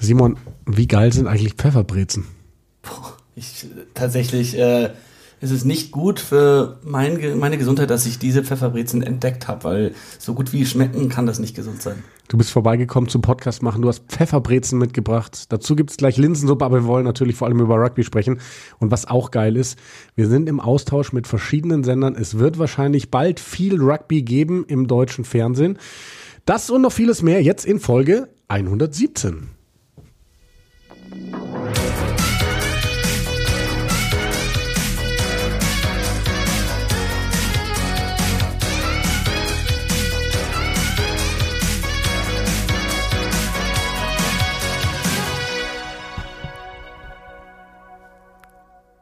Simon, wie geil sind eigentlich Pfefferbrezen? Ich, tatsächlich äh, ist es nicht gut für mein, meine Gesundheit, dass ich diese Pfefferbrezen entdeckt habe, weil so gut wie schmecken kann das nicht gesund sein. Du bist vorbeigekommen zum Podcast machen. Du hast Pfefferbrezen mitgebracht. Dazu gibt's gleich Linsensuppe, aber wir wollen natürlich vor allem über Rugby sprechen. Und was auch geil ist, wir sind im Austausch mit verschiedenen Sendern. Es wird wahrscheinlich bald viel Rugby geben im deutschen Fernsehen. Das und noch vieles mehr jetzt in Folge 117.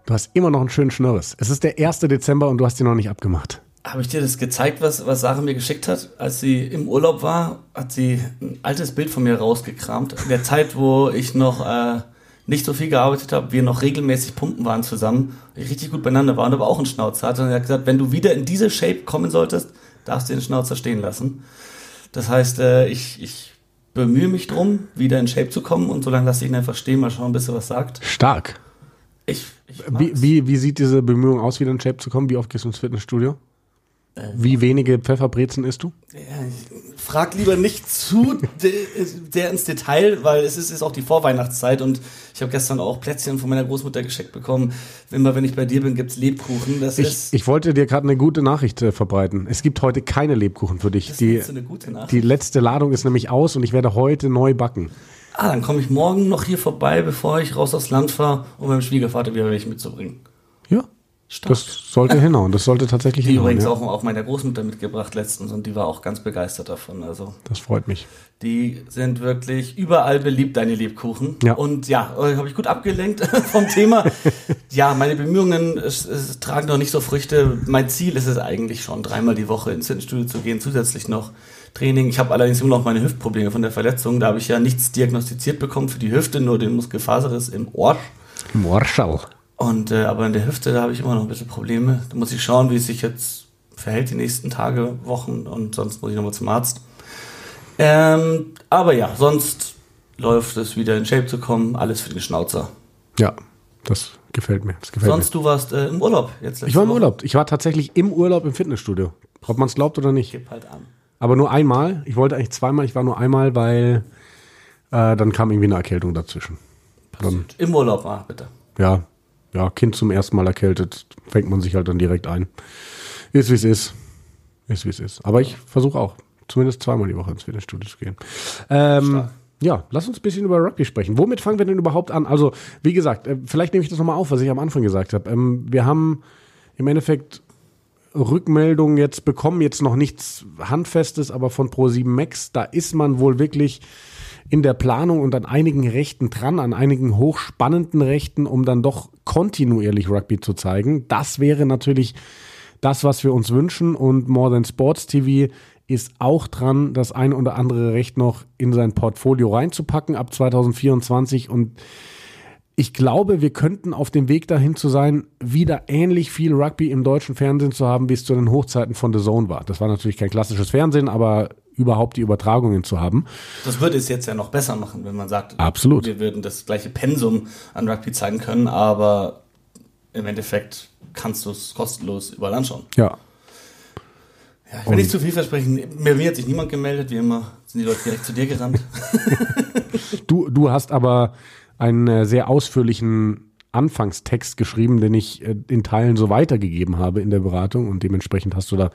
Du hast immer noch einen schönen Schnörres. Es ist der 1. Dezember und du hast ihn noch nicht abgemacht. Habe ich dir das gezeigt, was, was Sarah mir geschickt hat? Als sie im Urlaub war, hat sie ein altes Bild von mir rausgekramt. In der Zeit, wo ich noch äh, nicht so viel gearbeitet habe, wir noch regelmäßig pumpen waren zusammen, richtig gut beieinander waren, aber auch einen Schnauzer hatte. Und er hat gesagt, wenn du wieder in diese Shape kommen solltest, darfst du den Schnauzer stehen lassen. Das heißt, äh, ich, ich bemühe mich drum, wieder in Shape zu kommen und solange lasse ich ihn einfach stehen, mal schauen, bis er was sagt. Stark. Ich, ich Wie, wie, wie sieht diese Bemühung aus, wieder in Shape zu kommen? Wie oft gehst du ins Fitnessstudio? Wie wenige Pfefferbrezen isst du? Ja, frag lieber nicht zu sehr ins Detail, weil es ist, ist auch die Vorweihnachtszeit und ich habe gestern auch Plätzchen von meiner Großmutter geschenkt bekommen. Immer wenn ich bei dir bin, gibt's Lebkuchen. Das Ich, ist ich wollte dir gerade eine gute Nachricht äh, verbreiten. Es gibt heute keine Lebkuchen für dich. das Die, ist eine gute Nachricht. die letzte Ladung ist nämlich aus und ich werde heute neu backen. Ah, dann komme ich morgen noch hier vorbei, bevor ich raus aufs Land fahre, um meinem Schwiegervater wieder welche mitzubringen. Ja, Stark. das sollte hinhauen. Das sollte tatsächlich die hinhauen. übrigens Ja. auch, auch meiner Großmutter mitgebracht letztens und die war auch ganz begeistert davon. Also Das freut mich. Die sind wirklich überall beliebt, deine Lebkuchen. Ja. Und ja, äh, habe ich gut abgelenkt vom Thema. ja, meine Bemühungen es, es tragen noch nicht so Früchte. Mein Ziel ist es eigentlich schon, dreimal die Woche ins Fitnessstudio zu gehen, zusätzlich noch Training. Ich habe allerdings immer noch meine Hüftprobleme von der Verletzung. Da habe ich ja nichts diagnostiziert bekommen für die Hüfte, nur den Muskelfaserriss im Ohr. Morschau. Und äh, aber in der Hüfte, da habe ich immer noch ein bisschen Probleme. Da muss ich schauen, wie es sich jetzt verhält die nächsten Tage, Wochen und sonst muss ich nochmal zum Arzt. Ähm, aber ja, sonst läuft es wieder in Shape zu kommen, alles für den Schnauzer. Ja, das gefällt mir. Das gefällt Sonst, du warst äh, im Urlaub jetzt. mir. Ich war im Urlaub. Ich war tatsächlich im Urlaub im Fitnessstudio. Ob man es glaubt oder nicht. Gib halt an. Aber nur einmal. Ich wollte eigentlich zweimal. Ich war nur einmal, weil äh, dann kam irgendwie eine Erkältung dazwischen. Dann, Im Urlaub war, bitte. ja, ja, Kind zum ersten Mal erkältet, fängt man sich halt dann direkt ein. Ist wie es ist. Ist wie es ist. Aber ich versuche auch, zumindest zweimal die Woche ins Fitnessstudio zu gehen. Ähm, ja, lass uns ein bisschen über Rugby sprechen. Womit fangen wir denn überhaupt an? Also, wie gesagt, äh, vielleicht nehme ich das nochmal auf, was ich am Anfang gesagt habe. Ähm, wir haben im Endeffekt Rückmeldungen jetzt bekommen, jetzt noch nichts Handfestes, aber von Pro7 Max, da ist man wohl wirklich in der Planung und an einigen Rechten dran, an einigen hochspannenden Rechten, um dann doch kontinuierlich Rugby zu zeigen. Das wäre natürlich das, was wir uns wünschen. Und More Than Sports TV ist auch dran, das ein oder andere Recht noch in sein Portfolio reinzupacken ab 2024 und ich glaube, wir könnten auf dem Weg dahin zu sein, wieder ähnlich viel Rugby im deutschen Fernsehen zu haben, wie es zu den Hochzeiten von The Zone war. Das war natürlich kein klassisches Fernsehen, aber überhaupt die Übertragungen zu haben. Das würde es jetzt ja noch besser machen, wenn man sagt, Absolut. wir würden das gleiche Pensum an Rugby zeigen können, aber im Endeffekt kannst du es kostenlos überall anschauen. Ja, Ja, ich will nicht zu viel versprechen. Mir, mir hat sich niemand gemeldet, wie immer sind die Leute direkt zu dir gerannt. Du, du hast aber einen äh, sehr ausführlichen Anfangstext geschrieben, den ich äh, in Teilen so weitergegeben habe in der Beratung und dementsprechend hast du da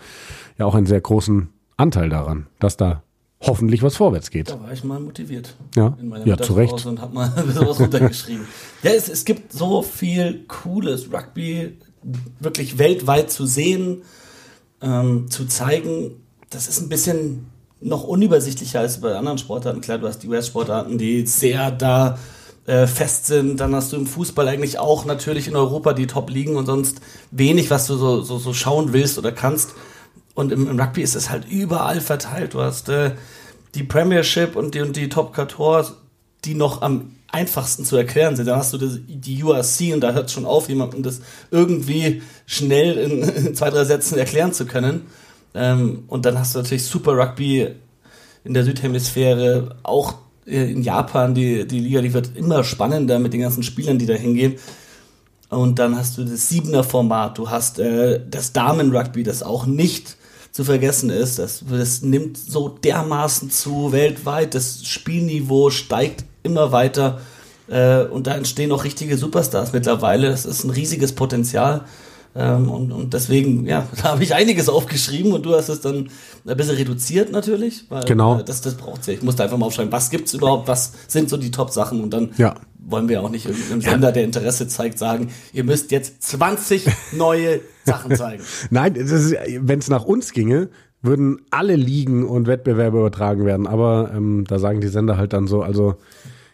ja auch einen sehr großen Anteil daran, dass da hoffentlich was vorwärts geht. Da war ich mal motiviert. Ja, in meiner ja, zu Recht. Und hab mal ein bisschen was runtergeschrieben. ja, es, es gibt so viel cooles Rugby wirklich weltweit zu sehen, ähm, zu zeigen. Das ist ein bisschen noch unübersichtlicher als bei anderen Sportarten. Klar, du hast die US-Sportarten, die sehr da äh, fest sind. Dann hast du im Fußball eigentlich auch natürlich in Europa die Top-Ligen und sonst wenig, was du so, so, so schauen willst oder kannst. Und im, im Rugby ist es halt überall verteilt. Du hast äh, die Premiership und die, und die Top 14, die noch am einfachsten zu erklären sind. Dann hast du das, die URC und da hört es schon auf, jemandem das irgendwie schnell in, in zwei, drei Sätzen erklären zu können. Ähm, und dann hast du natürlich Super Rugby in der Südhemisphäre, auch in Japan, die, die Liga, die wird immer spannender mit den ganzen Spielern, die da hingehen. Und dann hast du das Siebener-Format, du hast äh, das Damen-Rugby, das auch nicht zu vergessen ist. Das, das nimmt so dermaßen zu weltweit. Das Spielniveau steigt immer weiter. Äh, und da entstehen auch richtige Superstars mittlerweile. Das ist ein riesiges Potenzial. Ähm, und, und deswegen, ja, da habe ich einiges aufgeschrieben und du hast es dann ein bisschen reduziert natürlich, weil genau. Äh, das, das braucht es ja. Ich musste einfach mal aufschreiben, was gibt es überhaupt, was sind so die Top-Sachen und dann ja. wollen wir auch nicht irgendeinem Sender, der Interesse zeigt, sagen, ihr müsst jetzt 20 neue Sachen zeigen. Nein, wenn es nach uns ginge, würden alle Ligen und Wettbewerbe übertragen werden, aber ähm, da sagen die Sender halt dann so, also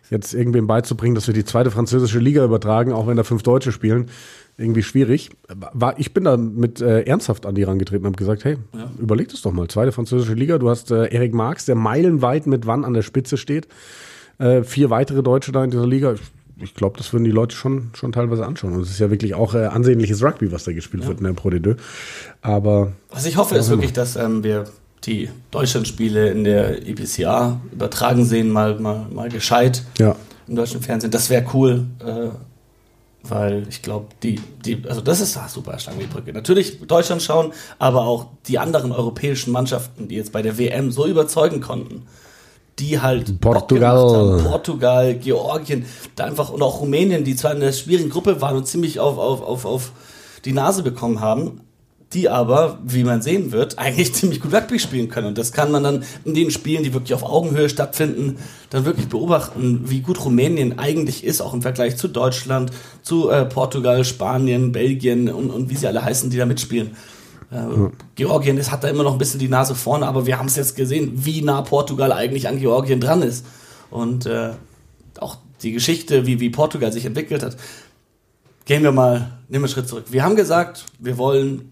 jetzt irgendwem beizubringen, dass wir die zweite französische Liga übertragen, auch wenn da fünf Deutsche spielen, irgendwie schwierig. War, ich bin da mit äh, ernsthaft an die rangetreten und habe gesagt, hey, ja. überleg das doch mal. Zweite französische Liga, du hast äh, Erik Marx, der meilenweit mit Wann an der Spitze steht. Äh, vier weitere Deutsche da in dieser Liga. Ich, ich glaube, das würden die Leute schon, schon teilweise anschauen. Und es ist ja wirklich auch äh, ansehnliches Rugby, was da gespielt ja. wird in der Pro D2. Aber. Was ich hoffe, ist wirklich, dass ähm, wir die Deutschlandspiele in der EPCA übertragen sehen, mal, mal, mal gescheit ja. im deutschen Fernsehen. Das wäre cool. Äh, weil ich glaube, die, die, also das ist ach, super Stange die Brücke. Natürlich Deutschland schauen, aber auch die anderen europäischen Mannschaften, die jetzt bei der WM so überzeugen konnten, die halt Portugal, haben, Portugal, Georgien, da einfach und auch Rumänien, die zwar in der schwierigen Gruppe waren und ziemlich auf, auf, auf, auf die Nase bekommen haben, die aber, wie man sehen wird, eigentlich ziemlich gut Rugby spielen können. Und das kann man dann in den Spielen, die wirklich auf Augenhöhe stattfinden, dann wirklich beobachten, wie gut Rumänien eigentlich ist, auch im Vergleich zu Deutschland, zu äh, Portugal, Spanien, Belgien und, und wie sie alle heißen, die da mitspielen. Äh, ja. Georgien ist, hat da immer noch ein bisschen die Nase vorne, aber wir haben es jetzt gesehen, wie nah Portugal eigentlich an Georgien dran ist. Und äh, auch die Geschichte, wie, wie Portugal sich entwickelt hat. Gehen wir mal, nehmen wir einen Schritt zurück. Wir haben gesagt, wir wollen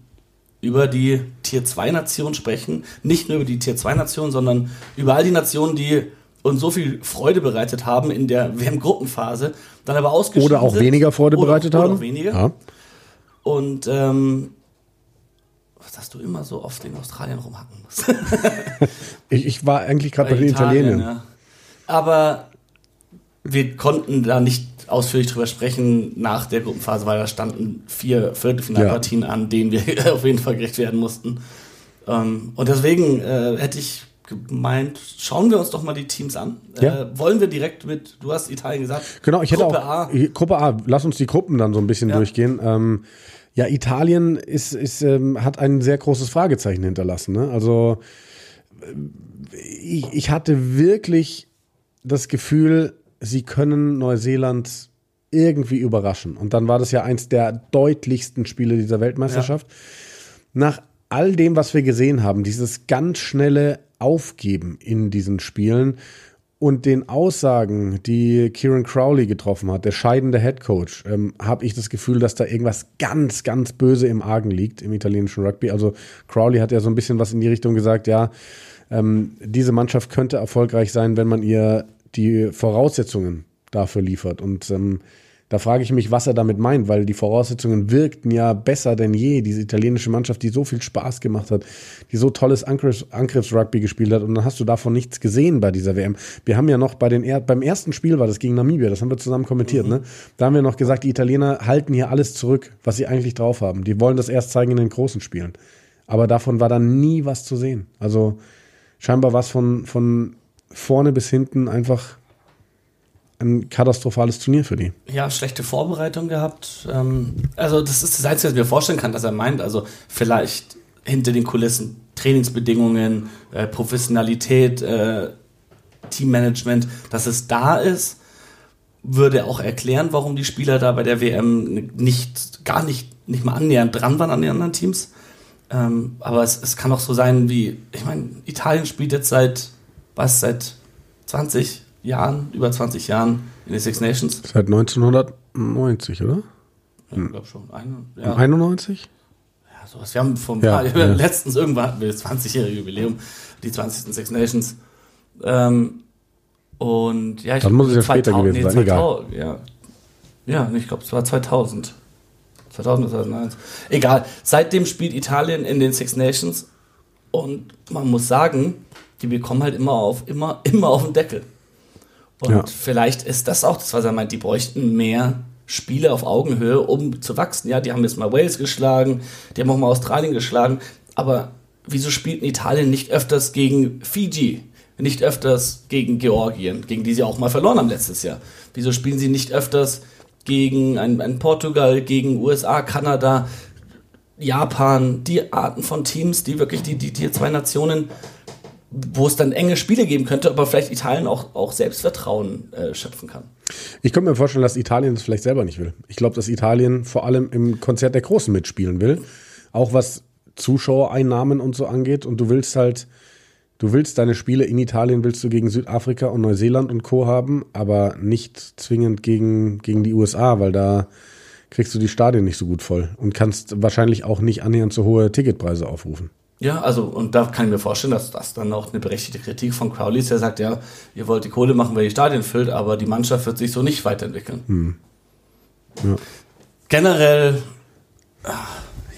über die Tier 2 Nation sprechen. Nicht nur über die Tier 2 Nation, sondern über all die Nationen, die uns so viel Freude bereitet haben in der WM-Gruppenphase, dann aber ausgeschieden Oder auch sind, weniger Freude oder, bereitet oder haben. Auch weniger. Ja. Und ähm, was dass du immer so oft in Australien rumhacken musst. ich, ich, war eigentlich gerade bei, bei den Italienern. Ja. Aber wir konnten da nicht ausführlich drüber sprechen nach der Gruppenphase, weil da standen vier Viertelfinalpartien ja. an, denen wir auf jeden Fall gerecht werden mussten. Ähm, und deswegen äh, hätte ich gemeint, schauen wir uns doch mal die Teams an. Ja. Äh, wollen wir direkt mit, du hast Italien gesagt. Genau, ich hätte Gruppe auch, A. Gruppe A, lass uns die Gruppen dann so ein bisschen ja. durchgehen. Ähm, ja, Italien ist, ist, ähm, hat ein sehr großes Fragezeichen hinterlassen. Ne? Also äh, ich, ich hatte wirklich das Gefühl, sie können Neuseeland irgendwie überraschen. Und dann war das ja eins der deutlichsten Spiele dieser Weltmeisterschaft. Ja. Nach all dem, was wir gesehen haben, dieses ganz schnelle Aufgeben in diesen Spielen und den Aussagen, die Kieran Crowley getroffen hat, der scheidende Head Coach, ähm, habe ich das Gefühl, dass da irgendwas ganz, ganz böse im Argen liegt im italienischen Rugby. Also Crowley hat ja so ein bisschen was in die Richtung gesagt, ja, ähm, diese Mannschaft könnte erfolgreich sein, wenn man ihr die Voraussetzungen dafür liefert. Und ähm, da frage ich mich, was er damit meint, weil die Voraussetzungen wirkten ja besser denn je. Diese italienische Mannschaft, die so viel Spaß gemacht hat, die so tolles Angriffs-Rugby gespielt hat und dann hast du davon nichts gesehen bei dieser WM. Wir haben ja noch bei den er beim ersten Spiel war das gegen Namibia, das haben wir zusammen kommentiert, mhm. ne? Da haben wir noch gesagt, die Italiener halten hier alles zurück, was sie eigentlich drauf haben. Die wollen das erst zeigen in den großen Spielen. Aber davon war dann nie was zu sehen. Also scheinbar war es von, von vorne bis hinten einfach ein katastrophales Turnier für die. Ja, schlechte Vorbereitung gehabt. Ähm, also das ist das Einzige, was ich mir vorstellen kann, dass er meint. Also vielleicht hinter den Kulissen Trainingsbedingungen, äh, Professionalität, äh, Teammanagement, dass es da ist, würde auch erklären, warum die Spieler da bei der WM nicht, gar nicht, nicht mal annähernd dran waren an den anderen Teams. Ähm, aber es, es kann auch so sein wie, ich meine, Italien spielt jetzt seit was seit 20 Jahren, über 20 Jahren in den Six Nations. Seit 1990, oder? Ja, ich glaube schon. Ein, ja. 91? Ja, sowas. Wir haben vom ja, ja. letztens irgendwann hatten wir das 20-jährige Jubiläum, die 20. Six Nations. Ähm, und ja, ich Dann muss es ja 2000, später gewesen nee, sein, 2000, egal. Ja, ja ich glaube, es war 2000. 2000 2001. Egal. Seitdem spielt Italien in den Six Nations und man muss sagen, die bekommen halt immer auf, immer, immer auf den Deckel. Und ja. vielleicht ist das auch das, was er meint. Die bräuchten mehr Spiele auf Augenhöhe, um zu wachsen. Ja, die haben jetzt mal Wales geschlagen, die haben auch mal Australien geschlagen. Aber wieso spielt Italien nicht öfters gegen Fiji? Nicht öfters gegen Georgien, gegen die sie auch mal verloren haben letztes Jahr? Wieso spielen sie nicht öfters gegen ein, ein Portugal, gegen USA, Kanada, Japan, die Arten von Teams, die wirklich die, die, die zwei Nationen wo es dann enge Spiele geben könnte, aber vielleicht Italien auch, auch Selbstvertrauen äh, schöpfen kann. Ich könnte mir vorstellen, dass Italien das vielleicht selber nicht will. Ich glaube, dass Italien vor allem im Konzert der Großen mitspielen will. Auch was Zuschauereinnahmen und so angeht. Und du willst halt, du willst deine Spiele in Italien, willst du gegen Südafrika und Neuseeland und Co. haben, aber nicht zwingend gegen, gegen die USA, weil da kriegst du die Stadien nicht so gut voll und kannst wahrscheinlich auch nicht annähernd so hohe Ticketpreise aufrufen. Ja, also, und da kann ich mir vorstellen, dass das dann auch eine berechtigte Kritik von Crowley ist, der sagt, ja, ihr wollt die Kohle machen, weil ihr Stadien füllt, aber die Mannschaft wird sich so nicht weiterentwickeln. Hm. Ja. Generell,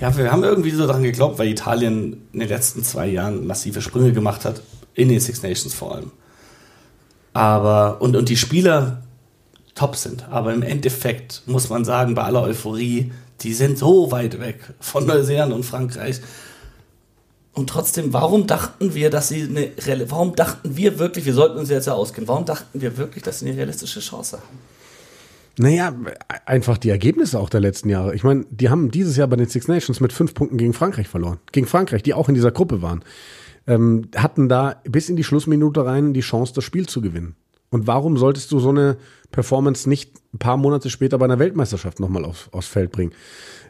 ja, wir haben irgendwie so daran geglaubt, weil Italien in den letzten zwei Jahren massive Sprünge gemacht hat, in den Six Nations vor allem. Aber, und, und die Spieler top sind, aber im Endeffekt muss man sagen, bei aller Euphorie, die sind so weit weg von Neuseeland und Frankreich und trotzdem, warum dachten wir, dass sie eine, warum dachten wir wirklich, wir sollten uns jetzt ja auskennen, warum dachten wir wirklich, dass sie eine realistische Chance haben? Naja, einfach die Ergebnisse auch der letzten Jahre. Ich meine, die haben dieses Jahr bei den Six Nations mit fünf Punkten gegen Frankreich verloren. Gegen Frankreich, die auch in dieser Gruppe waren. Ähm, hatten da bis in die Schlussminute rein die Chance, das Spiel zu gewinnen. Und warum solltest du so eine Performance nicht ein paar Monate später bei einer Weltmeisterschaft nochmal auf, aufs Feld bringen?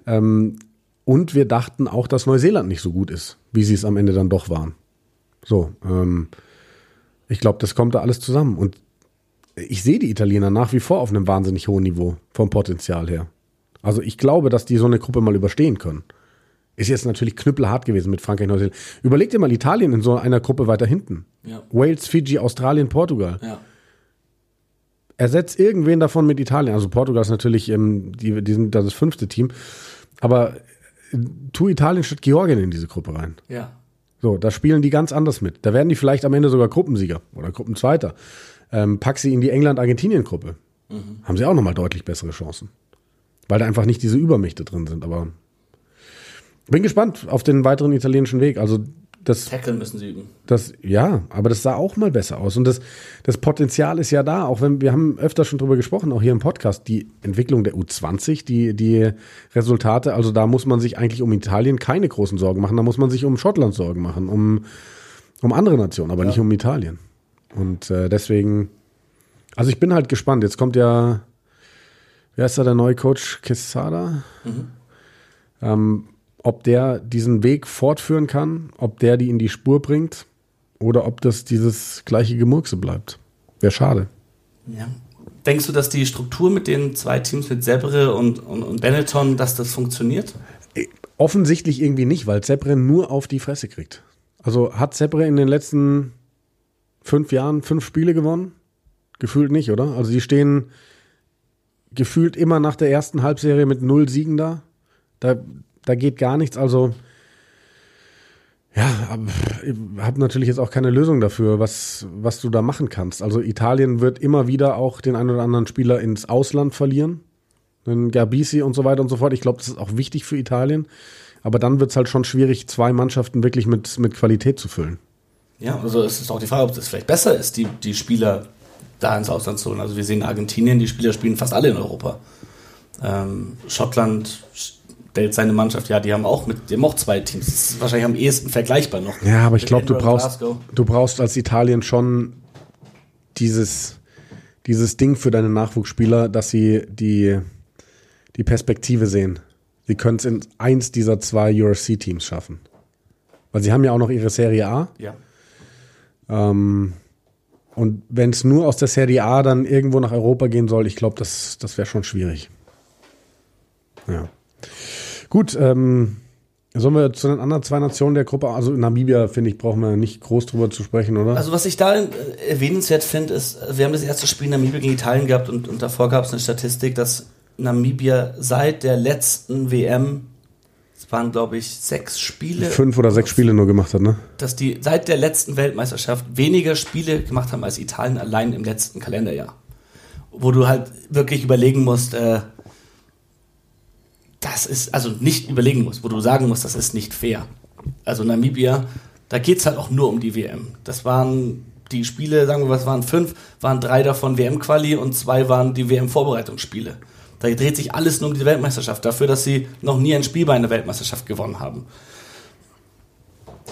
Ähm, und wir dachten auch, dass Neuseeland nicht so gut ist, wie sie es am Ende dann doch waren. So, ähm, ich glaube, das kommt da alles zusammen. Und ich sehe die Italiener nach wie vor auf einem wahnsinnig hohen Niveau vom Potenzial her. Also ich glaube, dass die so eine Gruppe mal überstehen können. Ist jetzt natürlich knüppelhart gewesen mit Frankreich, Neuseeland. Überleg dir mal Italien in so einer Gruppe weiter hinten. Ja. Wales, Fiji, Australien, Portugal. Ja. Ersetzt irgendwen davon mit Italien. Also Portugal ist natürlich, ähm, die, die sind das fünfte Team. Aber tu Italien statt Georgien in diese Gruppe rein. Ja. So, da spielen die ganz anders mit. Da werden die vielleicht am Ende sogar Gruppensieger oder Gruppenzweiter. Ähm, pack sie in die England-Argentinien-Gruppe. Mhm. Haben sie auch nochmal deutlich bessere Chancen. Weil da einfach nicht diese Übermächte drin sind. Aber bin gespannt auf den weiteren italienischen Weg. Also das, Tackle müssen sie üben. Das, ja, aber das sah auch mal besser aus. Und das, das Potenzial ist ja da, auch wenn wir haben öfter schon drüber gesprochen, auch hier im Podcast, die Entwicklung der U20, die, die Resultate, also da muss man sich eigentlich um Italien keine großen Sorgen machen, da muss man sich um Schottland Sorgen machen, um, um andere Nationen, aber ja. nicht um Italien. Und äh, deswegen, also ich bin halt gespannt. Jetzt kommt ja, wer ist da der neue Coach? Quesada? Mhm. Ähm, ob der diesen Weg fortführen kann, ob der die in die Spur bringt oder ob das dieses gleiche Gemurkse bleibt. Wäre schade. Ja. Denkst du, dass die Struktur mit den zwei Teams, mit Sebre und, und, und Benetton, dass das funktioniert? Äh, offensichtlich irgendwie nicht, weil Sebre nur auf die Fresse kriegt. Also hat Sebre in den letzten fünf Jahren fünf Spiele gewonnen? Gefühlt nicht, oder? Also die stehen gefühlt immer nach der ersten Halbserie mit null Siegen da. Da, da geht gar nichts. Also ja, ich habe natürlich jetzt auch keine Lösung dafür, was, was du da machen kannst. Also Italien wird immer wieder auch den einen oder anderen Spieler ins Ausland verlieren. Den Garbisi und so weiter und so fort. Ich glaube, das ist auch wichtig für Italien. Aber dann wird es halt schon schwierig, zwei Mannschaften wirklich mit, mit Qualität zu füllen. Ja, also es ist auch die Frage, ob es vielleicht besser ist, die, die Spieler da ins Ausland zu holen. Also wir sehen Argentinien, die Spieler spielen fast alle in Europa. Ähm, Schottland stellt seine Mannschaft, ja, die haben auch mit, die haben auch zwei Teams. Das ist wahrscheinlich am ehesten vergleichbar noch. Ja, aber ich glaube, du brauchst, du brauchst als Italien schon dieses, dieses Ding für deine Nachwuchsspieler, dass sie die, die Perspektive sehen. Sie können es in eins dieser zwei URC-Teams schaffen. Weil sie haben ja auch noch ihre Serie A. Ja. Ähm, und wenn es nur aus der Serie A dann irgendwo nach Europa gehen soll, ich glaube, das, das wäre schon schwierig. Ja. Gut, ähm, Sollen wir zu den anderen zwei Nationen der Gruppe, also Namibia, finde ich, brauchen wir nicht groß drüber zu sprechen, oder? Also was ich da äh, erwähnenswert finde, ist, wir haben das erste Spiel Namibia gegen Italien gehabt und, und davor gab es eine Statistik, dass Namibia seit der letzten WM es waren, glaube ich, sechs Spiele. Fünf oder sechs Spiele nur gemacht hat, ne? Dass die seit der letzten Weltmeisterschaft weniger Spiele gemacht haben als Italien allein im letzten Kalenderjahr. Wo du halt wirklich überlegen musst, äh, ist, also nicht überlegen musst, wo du sagen musst, das ist nicht fair. Also Namibia, da geht es halt auch nur um die WM. Das waren die Spiele, sagen wir was waren fünf, waren drei davon WM-Quali und zwei waren die WM-Vorbereitungsspiele. Da dreht sich alles nur um die Weltmeisterschaft, dafür, dass sie noch nie ein Spiel bei einer Weltmeisterschaft gewonnen haben.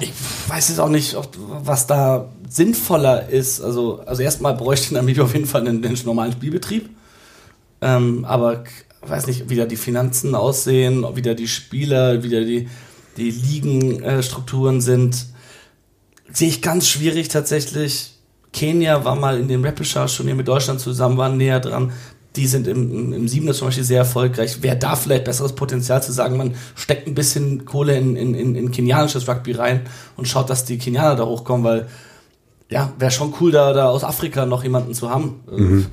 Ich weiß jetzt auch nicht, was da sinnvoller ist. Also, also erstmal bräuchte Namibia auf jeden Fall einen, einen normalen Spielbetrieb. Ähm, aber weiß nicht, wie da die Finanzen aussehen, wie da die Spieler, wie da die, die Ligenstrukturen sind, sehe ich ganz schwierig tatsächlich. Kenia war mal in schon hier mit Deutschland zusammen, waren näher dran. Die sind im, im, Siebener zum Beispiel sehr erfolgreich. Wäre da vielleicht besseres Potenzial zu sagen, man steckt ein bisschen Kohle in, in, in, in kenianisches Rugby rein und schaut, dass die Kenianer da hochkommen, weil ja, wäre schon cool, da, da aus Afrika noch jemanden zu haben. Mhm.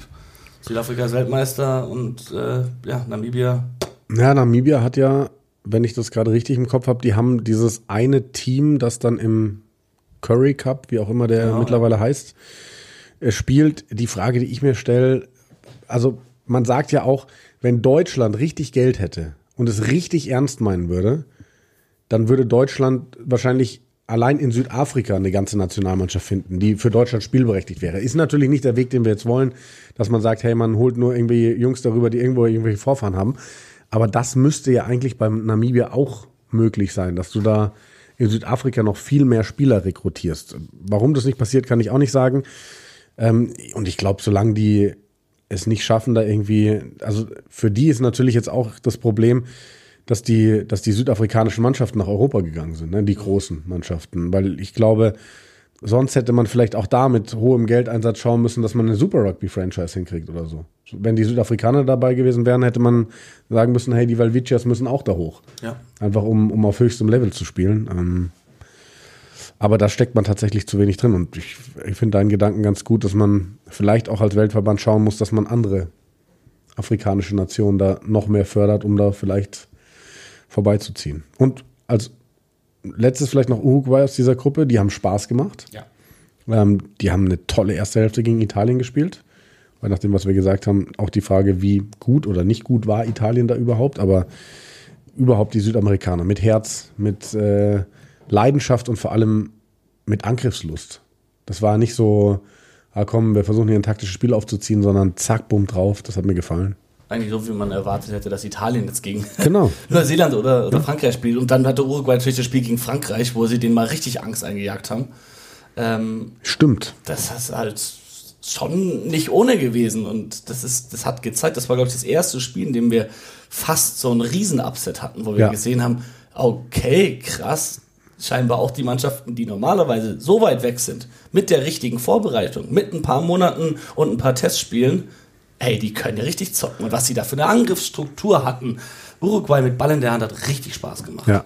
Südafrika ist Weltmeister und äh, ja, Namibia. Ja, Namibia hat ja, wenn ich das gerade richtig im Kopf habe, die haben dieses eine Team, das dann im Curry Cup, wie auch immer der genau, mittlerweile ja. heißt, spielt. Die Frage, die ich mir stelle, also man sagt ja auch, wenn Deutschland richtig Geld hätte und es richtig ernst meinen würde, dann würde Deutschland wahrscheinlich allein in Südafrika eine ganze Nationalmannschaft finden, die für Deutschland spielberechtigt wäre. Ist natürlich nicht der Weg, den wir jetzt wollen, dass man sagt, hey, man holt nur irgendwie Jungs darüber, die irgendwo irgendwelche Vorfahren haben. Aber das müsste ja eigentlich beim Namibia auch möglich sein, dass du da in Südafrika noch viel mehr Spieler rekrutierst. Warum das nicht passiert, kann ich auch nicht sagen. Ähm, und ich glaube, solange die es nicht schaffen, da irgendwie, also für die ist natürlich jetzt auch das Problem, dass die, dass die südafrikanischen Mannschaften nach Europa gegangen sind, ne? die großen Mannschaften. Weil ich glaube, sonst hätte man vielleicht auch da mit hohem Geldeinsatz schauen müssen, dass man eine Super Rugby-Franchise hinkriegt oder so. Wenn die Südafrikaner dabei gewesen wären, hätte man sagen müssen, hey, die Valvicias müssen auch da hoch. Ja. Einfach um, um auf höchstem Level zu spielen. Ähm, aber da steckt man tatsächlich zu wenig drin. Und ich, ich finde deinen Gedanken ganz gut, dass man vielleicht auch als Weltverband schauen muss, dass man andere afrikanische Nationen da noch mehr fördert, um da vielleicht vorbeizuziehen. Und als letztes vielleicht noch Uruguay aus dieser Gruppe, die haben Spaß gemacht. Ja. Ähm, die haben eine tolle erste Hälfte gegen Italien gespielt. Weil nach dem, was wir gesagt haben, auch die Frage, wie gut oder nicht gut war Italien da überhaupt, aber überhaupt die Südamerikaner mit Herz, mit äh, Leidenschaft und vor allem mit Angriffslust. Das war nicht so, ah komm, wir versuchen hier ein taktisches Spiel aufzuziehen, sondern zack, bumm drauf. Das hat mir gefallen eigentlich so, wie man erwartet hätte, dass Italien jetzt gegen genau. Neuseeland oder, oder ja. Frankreich spielt. Und dann hatte Uruguay natürlich das Spiel gegen Frankreich, wo sie denen mal richtig Angst eingejagt haben. Ähm, Stimmt. Das ist halt schon nicht ohne gewesen. Und das, ist, das hat gezeigt, das war, glaube ich, das erste Spiel, in dem wir fast so einen Riesen-Upset hatten, wo wir ja. gesehen haben, okay, krass, scheinbar auch die Mannschaften, die normalerweise so weit weg sind, mit der richtigen Vorbereitung, mit ein paar Monaten und ein paar Testspielen, ey, die können ja richtig zocken. Und was sie da für eine Angriffsstruktur hatten, Uruguay mit Ball in der Hand hat richtig Spaß gemacht. Ja.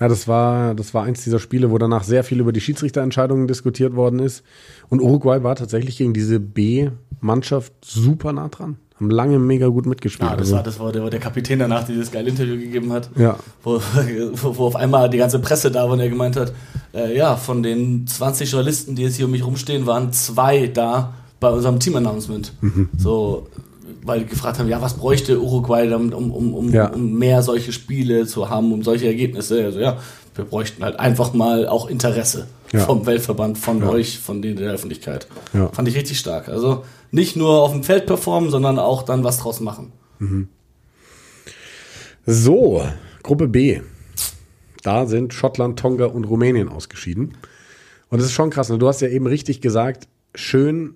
Ja, das war, das war eins dieser Spiele, wo danach sehr viel über die Schiedsrichterentscheidungen diskutiert worden ist. Und Uruguay war tatsächlich gegen diese B-Mannschaft super nah dran. Haben lange mega gut mitgespielt. Ja, das, also. war, das war der, der Kapitän danach, der dieses geile Interview gegeben hat. Ja. Wo, wo, wo auf einmal die ganze Presse da war und er gemeint hat, äh, ja, von den 20 Journalisten, die jetzt hier um mich rumstehen, waren zwei da, bei unserem Team-Announcement. Mhm. So, weil die gefragt haben, ja, was bräuchte Uruguay, um, um, um, ja. um mehr solche Spiele zu haben, um solche Ergebnisse? Also ja, wir bräuchten halt einfach mal auch Interesse ja. vom Weltverband, von ja. euch, von denen der Öffentlichkeit. Fand ich richtig stark. Also nicht nur auf dem Feld performen, sondern auch dann was draus machen. Mhm. So, Gruppe B. Da sind Schottland, Tonga und Rumänien ausgeschieden. Und das ist schon krass. Ne? Du hast ja eben richtig gesagt, schön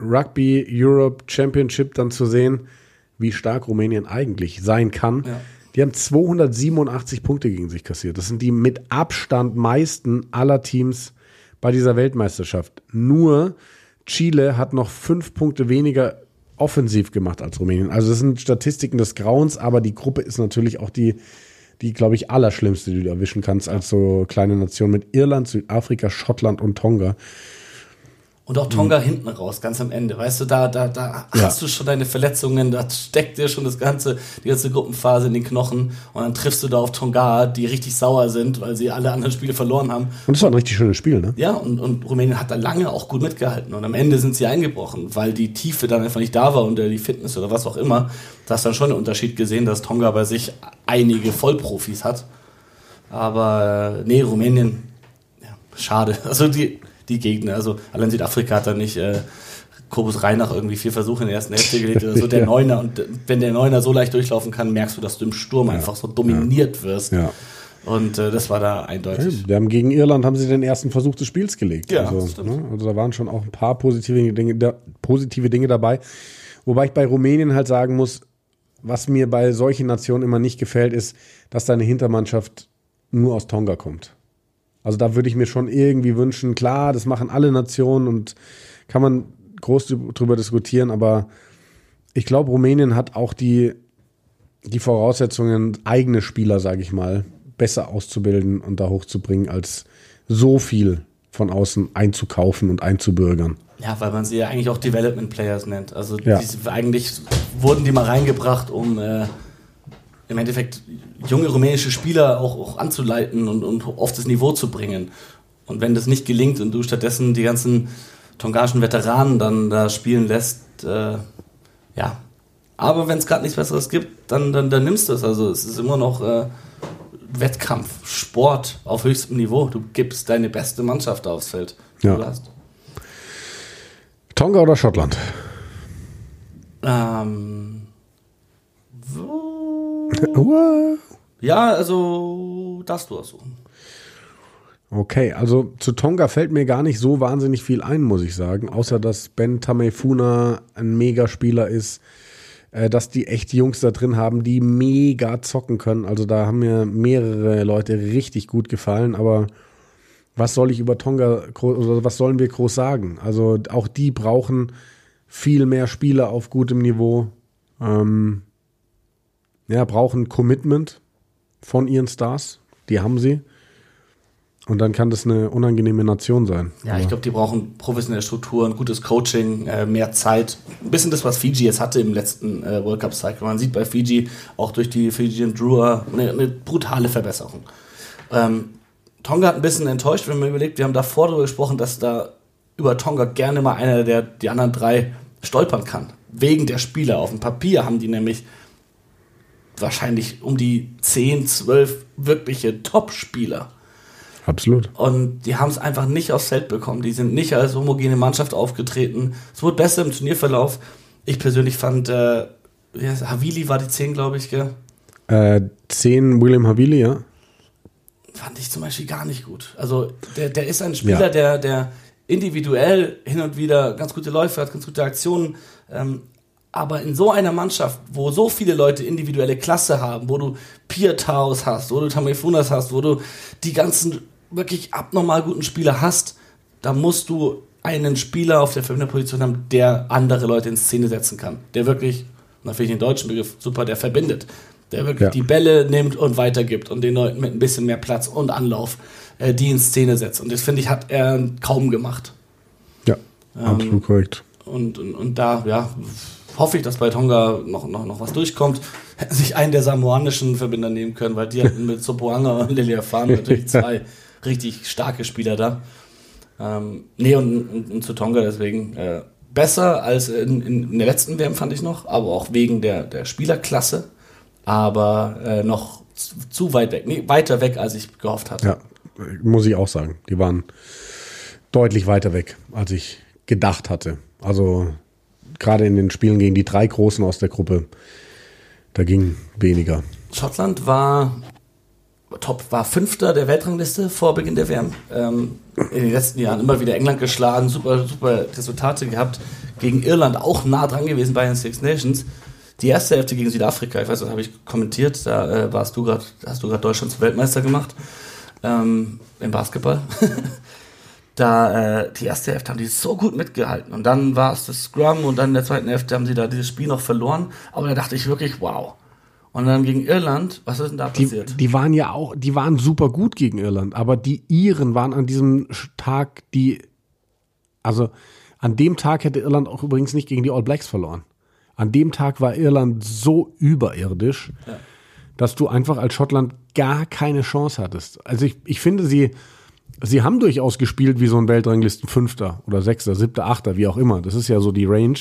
Rugby Europe Championship dann zu sehen, wie stark Rumänien eigentlich sein kann. Ja. Die haben 287 Punkte gegen sich kassiert. Das sind die mit Abstand meisten aller Teams bei dieser Weltmeisterschaft. Nur Chile hat noch fünf Punkte weniger offensiv gemacht als Rumänien. Also das sind Statistiken des Grauens, aber die Gruppe ist natürlich auch die, die glaube ich, allerschlimmste, die du erwischen kannst als so kleine Nation mit Irland, Südafrika, Schottland und Tonga. Und auch Tonga mhm. hinten raus, ganz am Ende. Weißt du, da, da, da ja. hast du schon deine Verletzungen, da steckt dir schon das ganze, die ganze Gruppenphase in den Knochen. Und dann triffst du da auf Tonga, die richtig sauer sind, weil sie alle anderen Spiele verloren haben. Und das war ein richtig schönes Spiel, ne? Ja, und, und Rumänien hat da lange auch gut mitgehalten. Und am Ende sind sie eingebrochen, weil die Tiefe dann einfach nicht da war und die Fitness oder was auch immer. Da hast du dann schon einen Unterschied gesehen, dass Tonga bei sich einige Vollprofis hat. Aber äh, nee, Rumänien, ja, schade. Also die, die Gegner. Also allein Südafrika hat da nicht äh, Kobus Reinach irgendwie vier Versuche in der ersten Hälfte gelegt oder so. Der ja. Neuner und wenn der Neuner so leicht durchlaufen kann, merkst du, dass du im Sturm ja. einfach so dominiert wirst. Ja. Und äh, das war da eindeutig. Ja, wir haben gegen Irland haben sie den ersten Versuch des Spiels gelegt. Ja, also, ne? also da waren schon auch ein paar positive Dinge, da, positive Dinge dabei. Wobei ich bei Rumänien halt sagen muss, was mir bei solchen Nationen immer nicht gefällt, ist, dass deine Hintermannschaft nur aus Tonga kommt. Also da würde ich mir schon irgendwie wünschen, klar, das machen alle Nationen und kann man groß drüber diskutieren, aber ich glaube, Rumänien hat auch die, die Voraussetzungen, eigene Spieler, sage ich mal, besser auszubilden und da hochzubringen, als so viel von außen einzukaufen und einzubürgern. Ja, weil man sie ja eigentlich auch Development Players nennt. Also ja. die, eigentlich wurden die mal reingebracht, um äh, im Endeffekt junge rumänische Spieler auch, auch anzuleiten und, und auf das Niveau zu bringen. Und wenn das nicht gelingt und du stattdessen die ganzen tongaischen Veteranen dann da spielen lässt, äh, ja. Aber wenn es gerade nichts Besseres gibt, dann, dann, dann nimmst du es. Also es ist immer noch äh, Wettkampf, Sport auf höchstem Niveau. Du gibst deine beste Mannschaft aufs Feld. Ja. Tonga oder Schottland? Ähm, ja, also darfst du aussuchen. Okay, also zu Tonga fällt mir gar nicht so wahnsinnig viel ein, muss ich sagen. Außer, dass Ben Tamefuna ein Megaspieler ist, äh, dass die echt Jungs da drin haben, die mega zocken können. Also da haben mir mehrere Leute richtig gut gefallen, aber was soll ich über Tonga oder was sollen wir groß sagen? Also auch die brauchen viel mehr Spieler auf gutem Niveau. Ähm, ja, brauchen Commitment von ihren Stars. Die haben sie. Und dann kann das eine unangenehme Nation sein. Ja, ich glaube, die brauchen professionelle Strukturen, gutes Coaching, äh, mehr Zeit. Ein bisschen das, was Fiji jetzt hatte im letzten äh, World Cup Cycle. Man sieht bei Fiji auch durch die Fijian Drewer eine, eine brutale Verbesserung. Ähm, Tonga hat ein bisschen enttäuscht, wenn man überlegt, wir haben davor darüber gesprochen, dass da über Tonga gerne mal einer der die anderen drei stolpern kann. Wegen der Spieler. Auf dem Papier haben die nämlich wahrscheinlich um die 10, 12 wirkliche Top-Spieler. Absolut. Und die haben es einfach nicht aufs Feld bekommen. Die sind nicht als homogene Mannschaft aufgetreten. Es wurde besser im Turnierverlauf. Ich persönlich fand, äh, Havili war die 10, glaube ich, gell? Äh, 10 William Havili, ja. Fand ich zum Beispiel gar nicht gut. Also, der, der ist ein Spieler, ja. der, der individuell hin und wieder ganz gute Läufe hat, ganz gute Aktionen, ähm, aber in so einer Mannschaft, wo so viele Leute individuelle Klasse haben, wo du Piertaus hast, wo du Tamefunas hast, wo du die ganzen wirklich abnormal guten Spieler hast, da musst du einen Spieler auf der Position haben, der andere Leute in Szene setzen kann. Der wirklich, da finde ich den deutschen Begriff super, der verbindet. Der wirklich ja. die Bälle nimmt und weitergibt und den Leuten mit ein bisschen mehr Platz und Anlauf äh, die in Szene setzt. Und das finde ich, hat er kaum gemacht. Ja, ähm, absolut korrekt. Und, und, und da, ja, hoffe ich, dass bei Tonga noch, noch, noch was durchkommt. Hätten sich einen der samoanischen Verbinder nehmen können, weil die hatten mit Sopoanga und Lilia Fan natürlich zwei richtig starke Spieler da. Ähm, nee, und, und, und, zu Tonga deswegen äh, besser als in, in, in, der letzten WM fand ich noch, aber auch wegen der, der Spielerklasse, aber äh, noch zu, zu, weit weg, nee, weiter weg, als ich gehofft hatte. Ja, muss ich auch sagen. Die waren deutlich weiter weg, als ich gedacht hatte. Also gerade in den Spielen gegen die drei Großen aus der Gruppe, da ging weniger. Schottland war top, war Fünfter der Weltrangliste vor Beginn der WM. Ähm, in den letzten Jahren immer wieder England geschlagen, super, super Resultate gehabt. Gegen Irland auch nah dran gewesen bei den Six Nations. Die erste Hälfte gegen Südafrika, ich weiß, das habe ich kommentiert, da äh, warst du gerade, hast du gerade Deutschland zum Weltmeister gemacht ähm, im Basketball. da äh, die erste Hälfte haben die so gut mitgehalten und dann war es das Scrum und dann in der zweiten Hälfte haben sie da dieses Spiel noch verloren, aber da dachte ich wirklich, wow. Und dann gegen Irland, was ist denn da die, passiert? Die waren ja auch, die waren super gut gegen Irland, aber die Iren waren an diesem Tag die Also an dem Tag hätte Irland auch übrigens nicht gegen die All Blacks verloren. An dem Tag war Irland so überirdisch, ja. dass du einfach als Schottland gar keine Chance hattest. Also ich, ich finde, sie, sie haben durchaus gespielt wie so ein Weltranglisten Fünfter oder Sechster, Siebter, Achter, wie auch immer. Das ist ja so die Range.